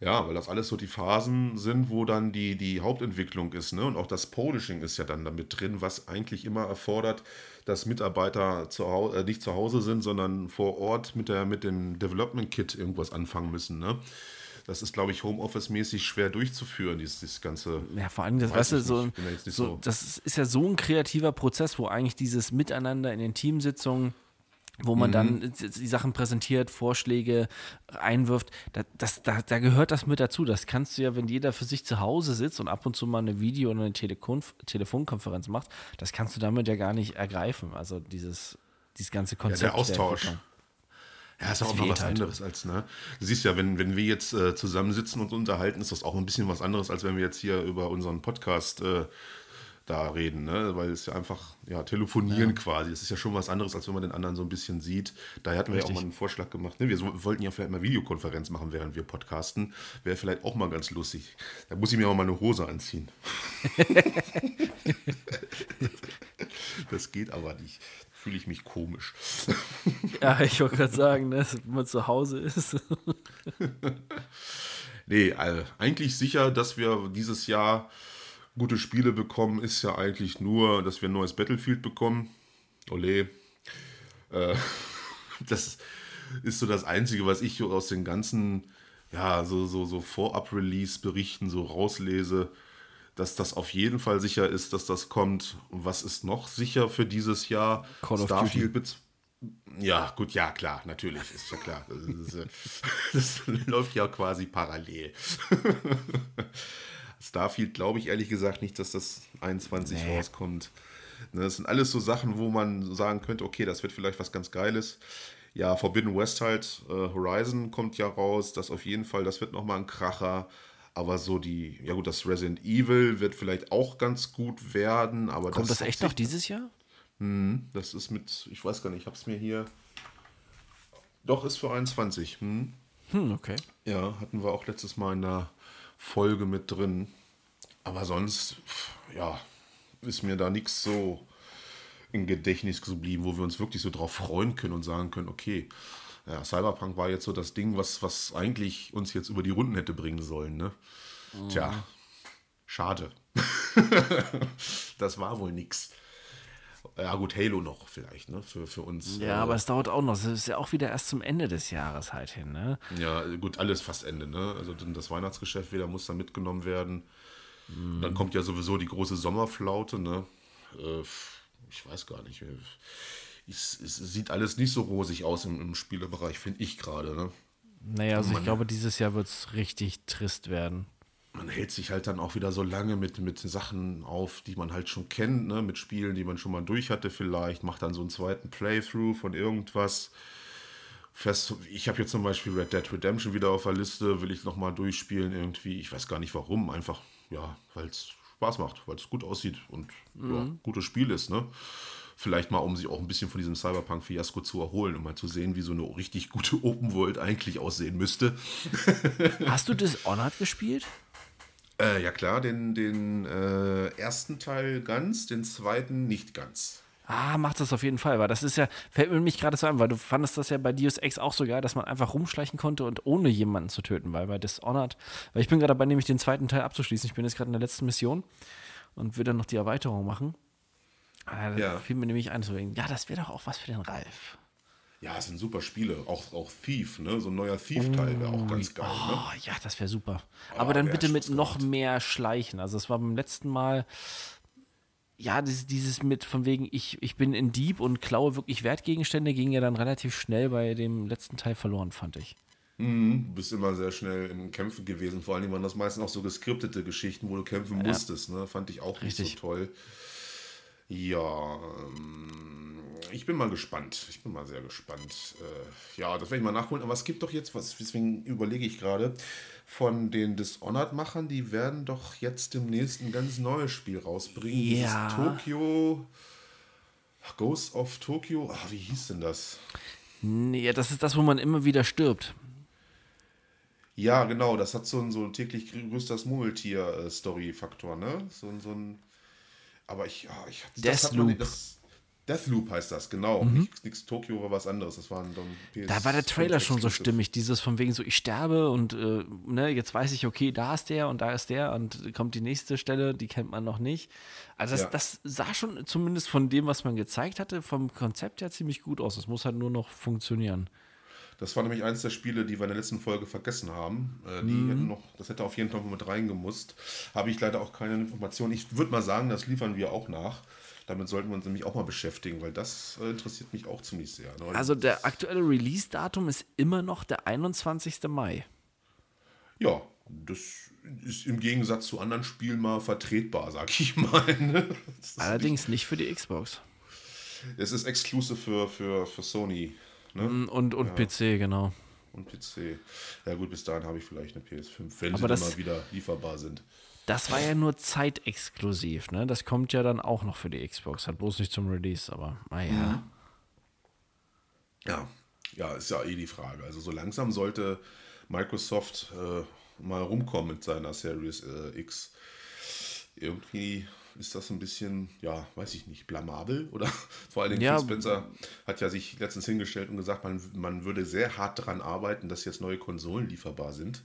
Ja, weil das alles so die Phasen sind, wo dann die, die Hauptentwicklung ist. Ne? Und auch das Polishing ist ja dann damit drin, was eigentlich immer erfordert, dass Mitarbeiter zu Hau äh, nicht zu Hause sind, sondern vor Ort mit, der, mit dem Development Kit irgendwas anfangen müssen. Ne? Das ist, glaube ich, Homeoffice-mäßig schwer durchzuführen, dieses, dieses ganze. Ja, vor allem, das, Weiß weißt du, so, so, so- das ist- ja so ein kreativer Prozess, wo eigentlich dieses Miteinander in den Teamsitzungen, wo man Mhm. dann die Sachen präsentiert, Vorschläge einwirft, da, das, da, da gehört das mit dazu. Das kannst du ja, wenn jeder für sich zu Hause sitzt und ab und zu mal eine Video- oder eine Telekonf Telefonkonferenz macht, das kannst du damit ja gar nicht ergreifen. Also dieses, dieses ganze Ja, Konzept. der Austausch. Entwicklung. Ja, ist auch mal was halt. anderes als, ne? Du siehst ja, wenn, wenn wir jetzt äh, zusammensitzen und uns unterhalten, ist das auch ein bisschen was anderes, als wenn wir jetzt hier über unseren Podcast äh, da reden, ne? Weil es ja einfach, ja, telefonieren quasi. Es ist ja schon was anderes, als wenn man den anderen so ein bisschen sieht. Daher hatten wir ja auch mal einen Vorschlag gemacht. Ne? Wir so, wollten ja vielleicht mal Videokonferenz machen, während wir podcasten. Wäre vielleicht auch mal ganz lustig. Da muss ich mir auch mal eine Hose anziehen. das geht aber nicht. Fühle ich mich komisch. Ja, ich wollte gerade sagen, ne, wenn man zu Hause ist. Nee, äh, eigentlich sicher, dass wir dieses Jahr gute Spiele bekommen, ist ja eigentlich nur, dass wir ein neues Battlefield bekommen. Ole. Äh, das ist so das Einzige, was ich aus den ganzen, ja, so, so, so Vorab-Release-Berichten so rauslese, dass das auf jeden Fall sicher ist, dass das kommt. Und was ist noch sicher für dieses Jahr? Call of Starfield bez- ja, gut, ja, klar, natürlich, ist ja klar. Das, ist, äh, das läuft ja quasi parallel. Starfield glaube ich ehrlich gesagt nicht, dass das 21 rauskommt. Ne, Das sind alles so Sachen, wo man sagen könnte, okay, das wird vielleicht was ganz Geiles. Ja, Forbidden West halt, äh, Horizon kommt ja raus, das auf jeden Fall, das wird nochmal ein Kracher. Aber so die, ja gut, das Resident Evil wird vielleicht auch ganz gut werden, aber Kommt das hat echt noch dieses Jahr? das ist mit, ich weiß gar nicht, ich habe es mir hier. Doch, ist für 21. Hm? Hm, okay. Ja, hatten wir auch letztes Mal in der Folge mit drin. Aber sonst, ja, ist mir da nichts so im Gedächtnis geblieben, wo wir uns wirklich so drauf freuen können und sagen können, okay, ja, Cyberpunk war jetzt so das Ding, was, was eigentlich uns jetzt über die Runden hätte bringen sollen. Ne? Tja, schade. das war wohl nix. Ja gut, Halo noch vielleicht, ne? Für, für uns. Ja, äh, aber es dauert auch noch. Es ist ja auch wieder erst zum Ende des Jahres halt hin, ne? Ja, gut, alles fast Ende, ne? Also das Weihnachtsgeschäft wieder muss dann mitgenommen werden. Dann kommt ja sowieso die große Sommerflaute, ne? Äh, ich weiß gar nicht. Es, es sieht alles nicht so rosig aus im, im Spielebereich, finde ich gerade, ne? Naja, also ich glaube, dieses Jahr wird es richtig trist werden. Man hält sich halt dann auch wieder so lange mit, mit Sachen auf, die man halt schon kennt, ne? Mit Spielen, die man schon mal durch hatte vielleicht, macht dann so einen zweiten Playthrough von irgendwas. Fest, ich habe jetzt zum Beispiel Red Dead Redemption wieder auf der Liste, will ich nochmal durchspielen irgendwie. Ich weiß gar nicht warum, einfach, ja, weil es Spaß macht, weil es gut aussieht und ja, gutes Spiel ist, ne? Vielleicht mal, um sich auch ein bisschen von diesem Cyberpunk-Fiasko zu erholen, um mal zu sehen, wie so eine richtig gute Open World eigentlich aussehen müsste. Hast du Dishonored gespielt? Äh, ja klar, den, den äh, ersten Teil ganz, den zweiten nicht ganz. Ah, mach das auf jeden Fall, weil das ist ja, fällt mir nämlich gerade so ein, weil du fandest das ja bei Deus Ex auch so geil, dass man einfach rumschleichen konnte und ohne jemanden zu töten, weil bei Dishonored, weil ich bin gerade dabei, nämlich den zweiten Teil abzuschließen. Ich bin jetzt gerade in der letzten Mission und will dann noch die Erweiterung machen. Ah, da Ja. fiel mir nämlich ein, so, ja, das wäre doch auch was für den Ralf. Ja, es sind super Spiele. Auch, auch Thief, ne? So ein neuer Thief-Teil wäre auch ganz geil, ne? Oh, ja, das wäre super. Ah, Aber dann wär bitte mit noch mehr Schleichen. Also es war beim letzten Mal, ja, dieses, dieses mit von wegen, ich, ich bin in Dieb und klaue wirklich Wertgegenstände, ging ja dann relativ schnell bei dem letzten Teil verloren, fand ich. Du bist immer sehr schnell in Kämpfen gewesen. Vor allem waren das meistens auch so geskriptete Geschichten, wo du kämpfen musstest, ne? Fand ich auch nicht Richtig. so toll. Ja, ähm, ich bin mal gespannt. Ich bin mal sehr gespannt. Äh, ja, das werde ich mal nachholen. Aber es gibt doch jetzt was, deswegen überlege ich gerade, von den Dishonored-Machern, die werden doch jetzt demnächst ein ganz neues Spiel rausbringen. Ja. Tokyo. Ghost of Tokyo. Ah, wie hieß denn das? Nee, das ist das, wo man immer wieder stirbt. Ja, genau, das hat so ein so täglich größtes Murmeltier-Story-Faktor, ne? So, so ein. Aber ich, ja, ich das hat man- Deathloop. Das, Deathloop heißt das, genau. Nichts nichts Tokio war was anderes. Das dann PS Da war der Trailer schon so stimmig, dieses von wegen so, ich sterbe und äh, ne, jetzt weiß ich, okay, da ist der und da ist der und kommt die nächste Stelle, die kennt man noch nicht. Also das, Ja. das sah schon zumindest von dem, was man gezeigt hatte, vom Konzept her ziemlich gut aus. Es muss halt nur noch funktionieren. Das war nämlich eins der Spiele, die wir in der letzten Folge vergessen haben. Äh, die Mhm. hätten noch, das hätte auf jeden Fall mit reingemusst. Habe ich leider auch keine Informationen. Ich würde mal sagen, das liefern wir auch nach. Damit sollten wir uns nämlich auch mal beschäftigen, weil das äh, interessiert mich auch ziemlich sehr. Ne? Also der aktuelle Release-Datum ist immer noch der 21. Mai. Ja, das ist im Gegensatz zu anderen Spielen mal vertretbar, sag ich mal. ne? Allerdings nicht für die Xbox. nicht- Es ist exclusive für, für, für Sony ne? Und, und PC, genau. und PC. Ja gut, bis dahin habe ich vielleicht eine PS5, wenn Aber sie dann das- mal wieder lieferbar sind. Das war ja nur zeitexklusiv, ne? Das kommt ja dann auch noch für die Xbox, hat bloß nicht zum Release, aber naja. Ja, ja, ist ja eh die Frage. Also so langsam sollte Microsoft äh, mal rumkommen mit seiner Series äh, X. Irgendwie ist das ein bisschen, ja, weiß ich nicht, blamabel oder vor allen Dingen Ja. Phil Spencer hat ja sich letztens hingestellt und gesagt, man, man würde sehr hart daran arbeiten, dass jetzt neue Konsolen lieferbar sind.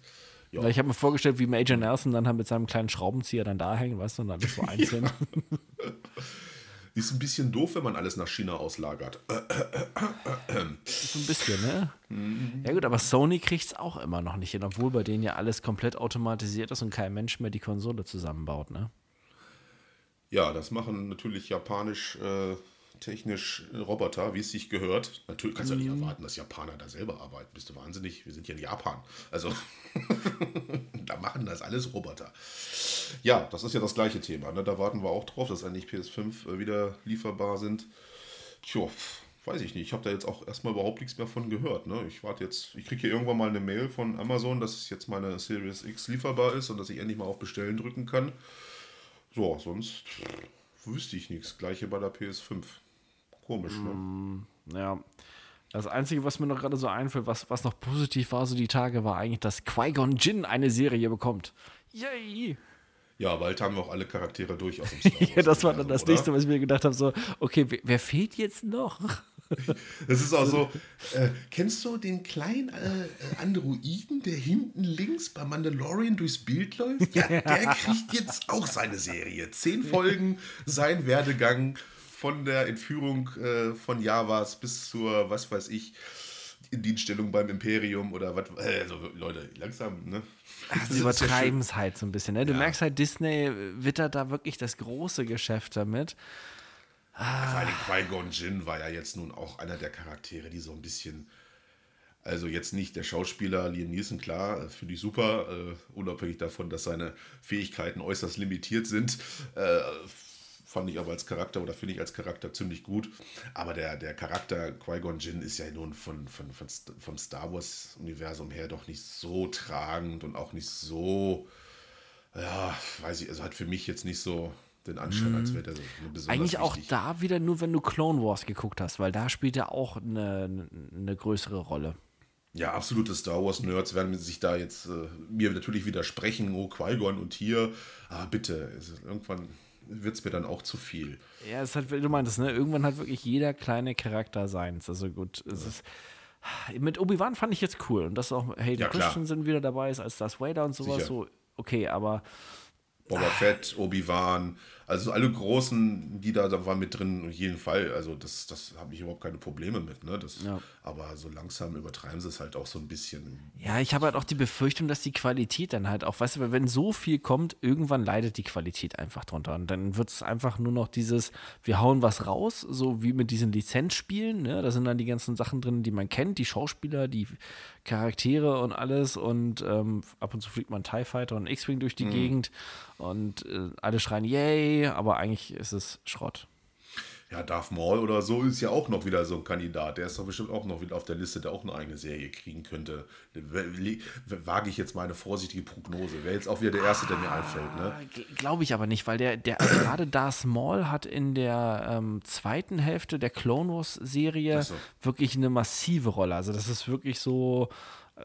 Ja, ich habe mir vorgestellt, wie Major Nelson dann halt mit seinem kleinen Schraubenzieher dann da hängt, weißt du, und alles so einzeln. ist ein bisschen doof, wenn man alles nach China auslagert. So ein bisschen, ne? Mhm. Ja gut, aber Sony kriegt es auch immer noch nicht hin, obwohl bei denen ja alles komplett automatisiert ist und kein Mensch mehr die Konsole zusammenbaut, ne? Ja, das machen natürlich japanisch äh, technisch Roboter, wie es sich gehört. Natürlich kannst du ja nicht erwarten, dass Japaner da selber arbeiten. Bist du wahnsinnig? Wir sind hier in Japan. Also, da machen das alles Roboter. Ja, das ist ja das gleiche Thema. Ne? Da warten wir auch drauf, dass eigentlich PS5 äh, wieder lieferbar sind. Tja, weiß ich nicht. Ich habe da jetzt auch erstmal überhaupt nichts mehr von gehört. Ne? Ich warte jetzt, ich kriege hier irgendwann mal eine Mail von Amazon, dass jetzt meine Series X lieferbar ist und dass ich endlich mal auf Bestellen drücken kann. So, sonst wüsste ich nichts. Gleiche bei der PS5. Komisch, ne? Ja. Das Einzige, was mir noch gerade so einfällt, was, was noch positiv war so die Tage, war eigentlich, dass Qui-Gon Jinn eine Serie bekommt. Yay! Ja, bald haben wir auch alle Charaktere durch aus dem Star Ja, das war dann das nächste, was ich mir gedacht habe: so, okay, wer, wer fehlt jetzt noch? Das ist auch so. Äh, kennst du den kleinen äh, äh, Androiden, der hinten links bei Mandalorian durchs Bild läuft? Ja, der kriegt jetzt auch seine Serie. Zehn Folgen, sein Werdegang von der Entführung äh, von Javas bis zur, was weiß ich, Dienststellung beim Imperium oder was. äh, Also, Leute, langsam, ne? Das Sie ja übertreiben es halt so ein bisschen. Ne? Du merkst halt, Disney wittert da wirklich das große Geschäft damit. Vor allem Qui-Gon Jinn war ja jetzt nun auch einer der Charaktere, die so ein bisschen, also jetzt nicht der Schauspieler Liam Neeson, klar, äh, finde ich super, äh, unabhängig davon, dass seine Fähigkeiten äußerst limitiert sind, äh, fand ich aber als Charakter oder finde ich als Charakter ziemlich gut. Aber der, der Charakter Qui-Gon Jinn ist ja nun von, von, von, vom Star Wars-Universum her doch nicht so tragend und auch nicht so, ja, weiß ich, also hat für mich jetzt nicht so den Anschein, als wäre der so eine besonders Eigentlich auch wichtig. da wieder nur, wenn du Clone Wars geguckt hast, weil da spielt er auch eine, eine größere Rolle. Ja, absolute Star Wars-Nerds werden sich da jetzt äh, mir natürlich widersprechen. Oh, Qui-Gon und hier. Ah, bitte. Ist, irgendwann wird es mir dann auch zu viel. Ja, es hat, wie du meintest, ne? Irgendwann hat wirklich jeder kleine Charakter seins. Also gut, es ist. Mit Obi-Wan fand ich jetzt cool. Und dass auch Hayden Ja. Christensen wieder dabei ist als Darth Vader und sowas. Sicher. So, okay, aber Boba Fett, Obi-Wan, also alle Großen, die da, da waren mit drin, auf jeden Fall. Also das, das habe ich überhaupt keine Probleme mit. Ne? Das, Ja. Aber so langsam übertreiben sie es halt auch so ein bisschen. Ja, ich habe halt auch die Befürchtung, dass die Qualität dann halt auch, weißt du, wenn so viel kommt, irgendwann leidet die Qualität einfach drunter. Und dann wird es einfach nur noch dieses, wir hauen was raus, so wie mit diesen Lizenzspielen. Ne? Da sind dann die ganzen Sachen drin, die man kennt, die Schauspieler, die Charaktere und alles. Und ähm, ab und zu fliegt man TIE Fighter und X-Wing durch die Gegend. Und äh, alle schreien, yay, aber eigentlich ist es Schrott. Ja, Darth Maul oder so ist ja auch noch wieder so ein Kandidat. Der ist doch bestimmt auch noch wieder auf der Liste, der auch eine eigene Serie kriegen könnte. Wage ich jetzt mal eine vorsichtige Prognose. Wäre jetzt auch wieder der Erste, der mir einfällt. Ne? Glaube ich aber nicht, weil der, der also gerade Darth Maul hat in der ähm, zweiten Hälfte der Clone Wars Serie Ach so. wirklich eine massive Rolle. Also das ist wirklich so.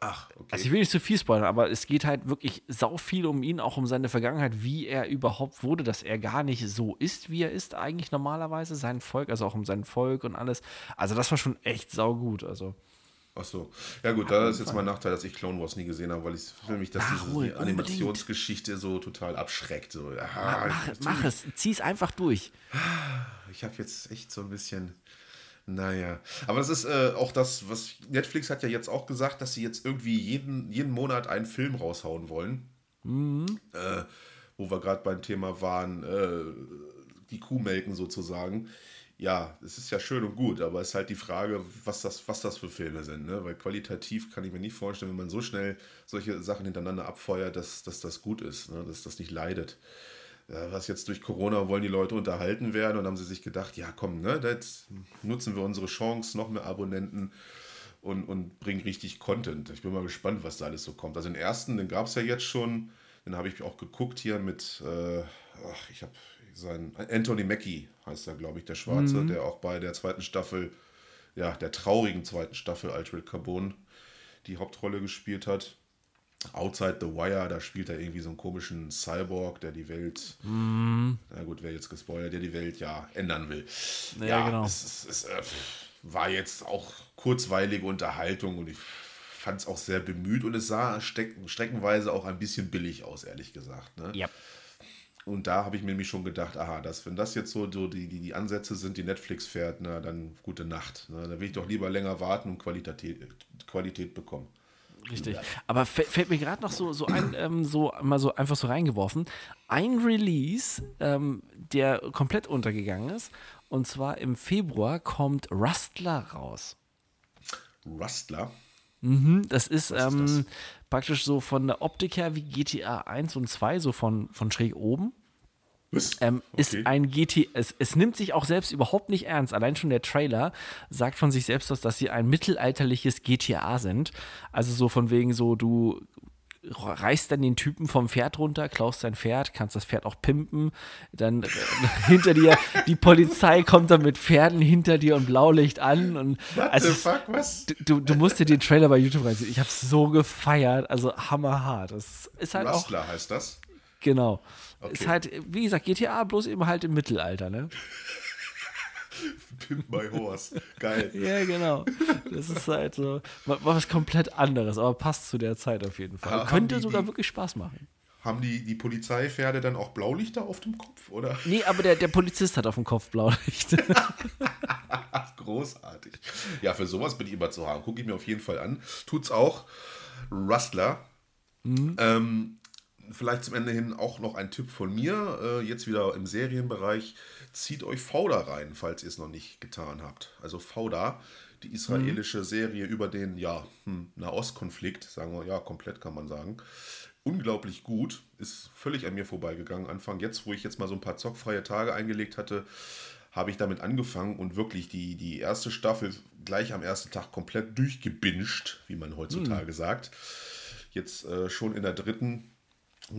Ach, okay. Also ich will nicht zu viel spoilern, aber es geht halt wirklich sau viel um ihn, auch um seine Vergangenheit, wie er überhaupt wurde, dass er gar nicht so ist, wie er ist eigentlich normalerweise, sein Volk, also auch um sein Volk und alles. Also das war schon echt sau gut. Also Ach so. Ja gut, da ist jetzt mein Nachteil, dass ich Clone Wars nie gesehen habe, weil ich für mich, dass diese Nachholen, die Animationsgeschichte so total abschreckt. So, ah, mach, mach es, zieh's einfach durch. Ich habe jetzt echt so ein bisschen. Naja, aber das ist äh, auch das, was Netflix hat ja jetzt auch gesagt, dass sie jetzt irgendwie jeden, jeden Monat einen Film raushauen wollen. Äh, wo wir gerade beim Thema waren, äh, die Kuh melken sozusagen. Ja, es ist ja schön und gut, aber es ist halt die Frage, was das, was das für Filme sind. Ne? Weil qualitativ kann ich mir nicht vorstellen, wenn man so schnell solche Sachen hintereinander abfeuert, dass, dass das gut ist, ne? dass das nicht leidet. Was jetzt durch Corona wollen die Leute unterhalten werden und haben sie sich gedacht, ja komm, ne, jetzt nutzen wir unsere Chance, noch mehr Abonnenten und, und bringen richtig Content. Ich bin mal gespannt, was da alles so kommt. Also den ersten, den gab es ja jetzt schon, den habe ich auch geguckt hier mit, äh, ach, ich habe seinen, Anthony Mackie heißt er, glaube ich, der Schwarze, der auch bei der zweiten Staffel, ja, der traurigen zweiten Staffel Altered Carbon die Hauptrolle gespielt hat. Outside the Wire, da spielt er irgendwie so einen komischen Cyborg, der die Welt, na gut, wer jetzt gespoilert, der die Welt ja ändern will. Ja, genau. Es, es, es äh, war jetzt auch kurzweilige Unterhaltung und ich fand es auch sehr bemüht und es sah steck, streckenweise auch ein bisschen billig aus, ehrlich gesagt. Ne? Ja. Und da habe ich mir nämlich schon gedacht, aha, das, wenn das jetzt so, so die, die, die Ansätze sind, die Netflix fährt, na dann gute Nacht. Ne? Da will ich doch lieber länger warten und Qualität, Qualität bekommen. Richtig. Aber fä- fällt mir gerade noch so, so ein, ähm, so mal so einfach so reingeworfen. Ein Release, ähm, der komplett untergegangen ist. Und zwar im Februar kommt Rustler raus. Rustler. Mhm, das ist, ist ähm, das? praktisch so von der Optik her wie GTA 1 und 2, so von, von schräg oben. Ähm, Ist Okay. ein GT, es, es nimmt sich auch selbst überhaupt nicht ernst. Allein schon der Trailer sagt von sich selbst aus, dass sie ein mittelalterliches GTA sind. Also so von wegen so, du reißt dann den Typen vom Pferd runter, klaust sein Pferd, kannst das Pferd auch pimpen, dann hinter dir, die Polizei kommt dann mit Pferden hinter dir und Blaulicht an und What also the fuck, was? du, du musst dir den Trailer bei YouTube reinziehen. Ich habe so gefeiert, also hammerhart. Das ist halt auch Rustler heißt das. Genau. Okay. Ist halt, wie gesagt, GTA bloß eben halt im Mittelalter, ne? Pimp my horse. Geil. Ja, genau. Das ist halt so wa- was komplett anderes, aber passt zu der Zeit auf jeden Fall. Ha- Könnte die- sogar die- wirklich Spaß machen. Haben die, die Polizeipferde dann auch Blaulichter auf dem Kopf, oder? Nee, aber der, der Polizist hat auf dem Kopf Blaulicht. Ach, großartig. Ja, für sowas bin ich immer zu haben. Gucke ich mir auf jeden Fall an. Tut's auch. Rustler. Ähm, vielleicht zum Ende hin auch noch ein Tipp von mir. Äh, jetzt wieder im Serienbereich. Zieht euch Fauda rein, falls ihr es noch nicht getan habt. Also Fauda, die israelische Serie über den ja, hm, Nahostkonflikt, sagen wir ja, komplett kann man sagen. Unglaublich gut, ist völlig an mir vorbeigegangen. Anfang jetzt, wo ich jetzt mal so ein paar zockfreie Tage eingelegt hatte, habe ich damit angefangen und wirklich die, die erste Staffel gleich am ersten Tag komplett durchgebinged, wie man heutzutage sagt. Jetzt äh, schon in der dritten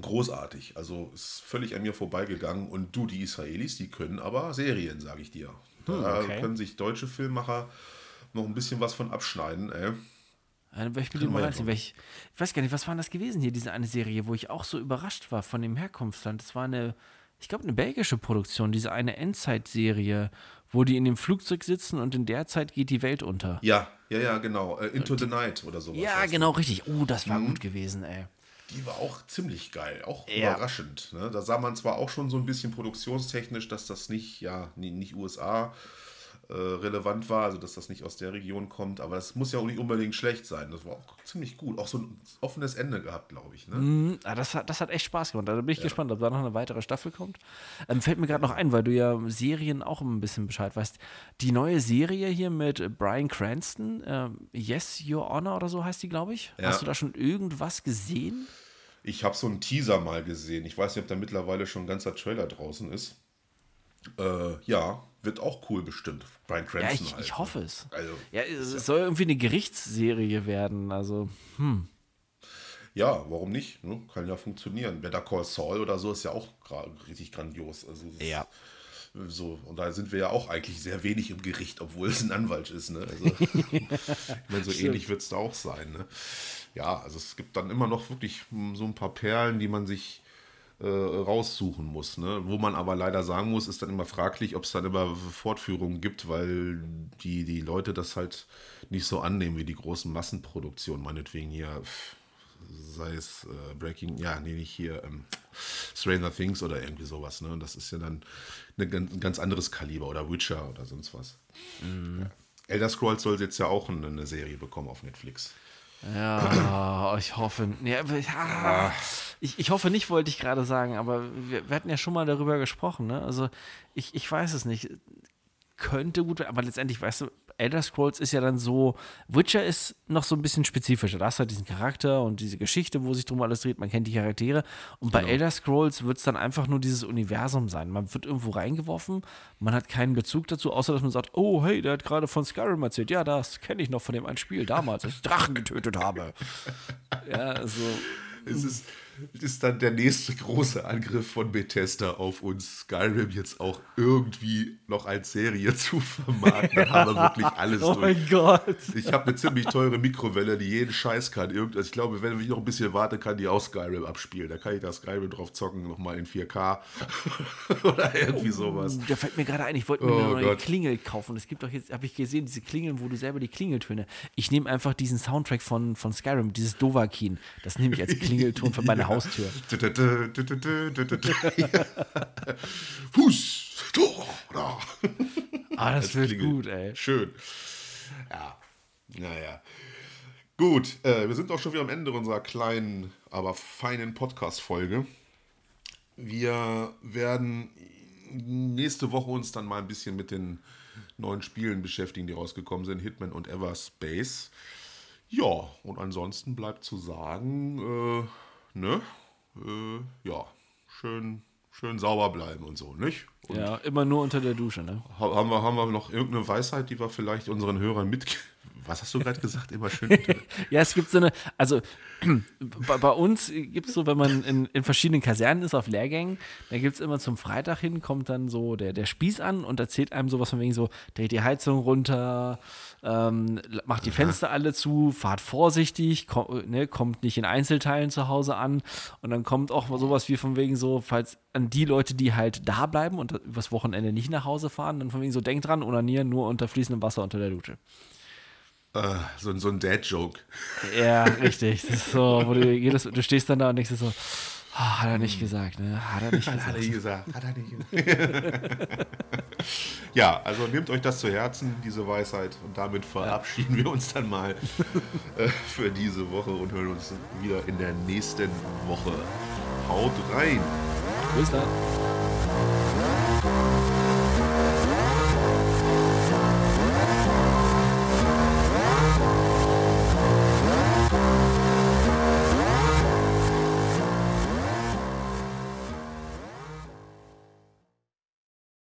großartig. Also ist völlig an mir vorbeigegangen. Und du, die Israelis, die können aber Serien, sage ich dir. Da okay. können sich deutsche Filmmacher noch ein bisschen was von abschneiden. Ey. Will ich mal wir ja Ich, ich weiß gar nicht, was war denn das gewesen hier, diese eine Serie, wo ich auch so überrascht war von dem Herkunftsland. Das war eine, ich glaube, eine belgische Produktion, diese eine Endzeit-Serie, wo die in dem Flugzeug sitzen und in der Zeit geht die Welt unter. Ja, ja, ja, genau. Äh, Into the Night oder sowas. Ja, genau, richtig. Oh, das war gut gewesen, ey. Die war auch ziemlich geil, auch Ja. überraschend. Ne? Da sah man zwar auch schon so ein bisschen produktionstechnisch, dass das nicht, ja, nicht USA äh, relevant war, also dass das nicht aus der Region kommt, aber das muss ja auch nicht unbedingt schlecht sein. Das war auch ziemlich gut. Auch so ein offenes Ende gehabt, glaube ich. Ne? Ah, das, hat, das hat echt Spaß gemacht. Da bin ich gespannt, ob da noch eine weitere Staffel kommt. Ähm, fällt mir gerade noch ein, weil du ja Serien auch immer ein bisschen Bescheid weißt. Die neue Serie hier mit äh, Brian Cranston, ähm, Yes, Your Honor oder so heißt die, glaube ich. Ja. Hast du da schon irgendwas gesehen? Ich habe so einen Teaser mal gesehen. Ich weiß nicht, ob da mittlerweile schon ein ganzer Trailer draußen ist. Äh, ja, wird auch cool bestimmt. Brian Ja, Cranston ich, halt, ich ne? hoffe es. Also, Ja, es soll irgendwie eine Gerichtsserie werden. Also, ja, warum nicht? Ne? Kann ja funktionieren. Better Call Saul oder so ist ja auch gra- richtig grandios. Also, Ja. So, und da sind wir ja auch eigentlich sehr wenig im Gericht, obwohl es ein Anwalt ist. Ne? Also, ich meine, so ähnlich wird es da auch sein. Ne? Ja, also es gibt dann immer noch wirklich so ein paar Perlen, die man sich äh, raussuchen muss. Ne? Wo man aber leider sagen muss, ist dann immer fraglich, ob es dann immer Fortführungen gibt, weil die, die Leute das halt nicht so annehmen wie die großen Massenproduktionen, meinetwegen hier. sei es äh, Breaking, ja, nee, nicht hier, ähm, Stranger Things oder irgendwie sowas, ne? Und das ist ja dann ein ganz anderes Kaliber oder Witcher oder sonst was. Ja. Elder Scrolls soll jetzt ja auch eine Serie bekommen auf Netflix. Ja, ich hoffe. Ja, ja, ich, ich hoffe nicht, wollte ich gerade sagen, aber wir, wir hatten ja schon mal darüber gesprochen. Ne? Also, ich, ich weiß es nicht. Könnte gut werden, aber letztendlich, weißt du, Elder Scrolls ist ja dann so, Witcher ist noch so ein bisschen spezifischer. Da hast du halt diesen Charakter und diese Geschichte, wo sich drum alles dreht, man kennt die Charaktere. Und bei Elder Scrolls wird es dann einfach nur dieses Universum sein. Man wird irgendwo reingeworfen, man hat keinen Bezug dazu, außer dass man sagt, oh hey, der hat gerade von Skyrim erzählt. Ja, das kenne ich noch von dem einen Spiel damals, als ich Drachen getötet habe. Ja, also. Es ist, ist dann der nächste große Angriff von Bethesda auf uns, Skyrim jetzt auch irgendwie noch als Serie zu vermarkten. Dann haben wir wirklich alles Oh durch. mein Gott. Ich habe eine ziemlich teure Mikrowelle, die jeden Scheiß kann. Irgend, also ich glaube, wenn ich noch ein bisschen warte, kann die auch Skyrim abspielen. Da kann ich da Skyrim drauf zocken, nochmal in 4K oder irgendwie sowas. Da fällt mir gerade ein, ich wollte mir Oh eine neue Gott. Klingel kaufen. Es gibt doch jetzt, habe ich gesehen, diese Klingeln, wo du selber die Klingeltöne. Ich nehme einfach diesen Soundtrack von, von Skyrim, dieses Dovahkiin. Das nehme ich als Klingelton für meine Haustür. Fuß, Tor, da. Ah, das, wird gut, ey. Schön. Ja, naja. Gut, äh, wir sind auch schon wieder am Ende unserer kleinen, aber feinen Podcast-Folge. Wir werden nächste Woche uns dann mal ein bisschen mit den neuen Spielen beschäftigen, die rausgekommen sind, Hitman und Everspace. Ja, und ansonsten bleibt zu sagen, äh, ne? Äh, ja, schön, schön sauber bleiben und so, nicht? Und Ja, immer nur unter der Dusche, ne? Ha- Haben wir, haben wir noch irgendeine Weisheit, die wir vielleicht unseren Hörern mit, was hast du gerade gesagt? Immer schön. Ja, es gibt so eine, also bei, bei uns gibt es so, wenn man in, in verschiedenen Kasernen ist auf Lehrgängen, da gibt es immer zum Freitag hin, kommt dann so der, der Spieß an und erzählt einem sowas von wegen so, dreht die Heizung runter, ähm, macht die Fenster alle zu, fahrt vorsichtig, kom, ne, kommt nicht in Einzelteilen zu Hause an und dann kommt auch sowas wie von wegen so, falls an die Leute, die halt da bleiben und übers Wochenende nicht nach Hause fahren, dann von wegen so, denkt dran, onanieren nur unter fließendem Wasser unter der Dusche. Äh, so, so ein Dad-Joke. Ja, richtig. Das ist so, wo du jedes, du stehst dann da und denkst so, hat er nicht gesagt, ne? Hat er nicht Hat gesagt. er nicht gesagt. Hat er nicht gesagt. ja, also nehmt euch das zu Herzen, diese Weisheit. Und damit verabschieden wir uns dann mal äh, für diese Woche und hören uns wieder in der nächsten Woche. Haut rein! Bis dann.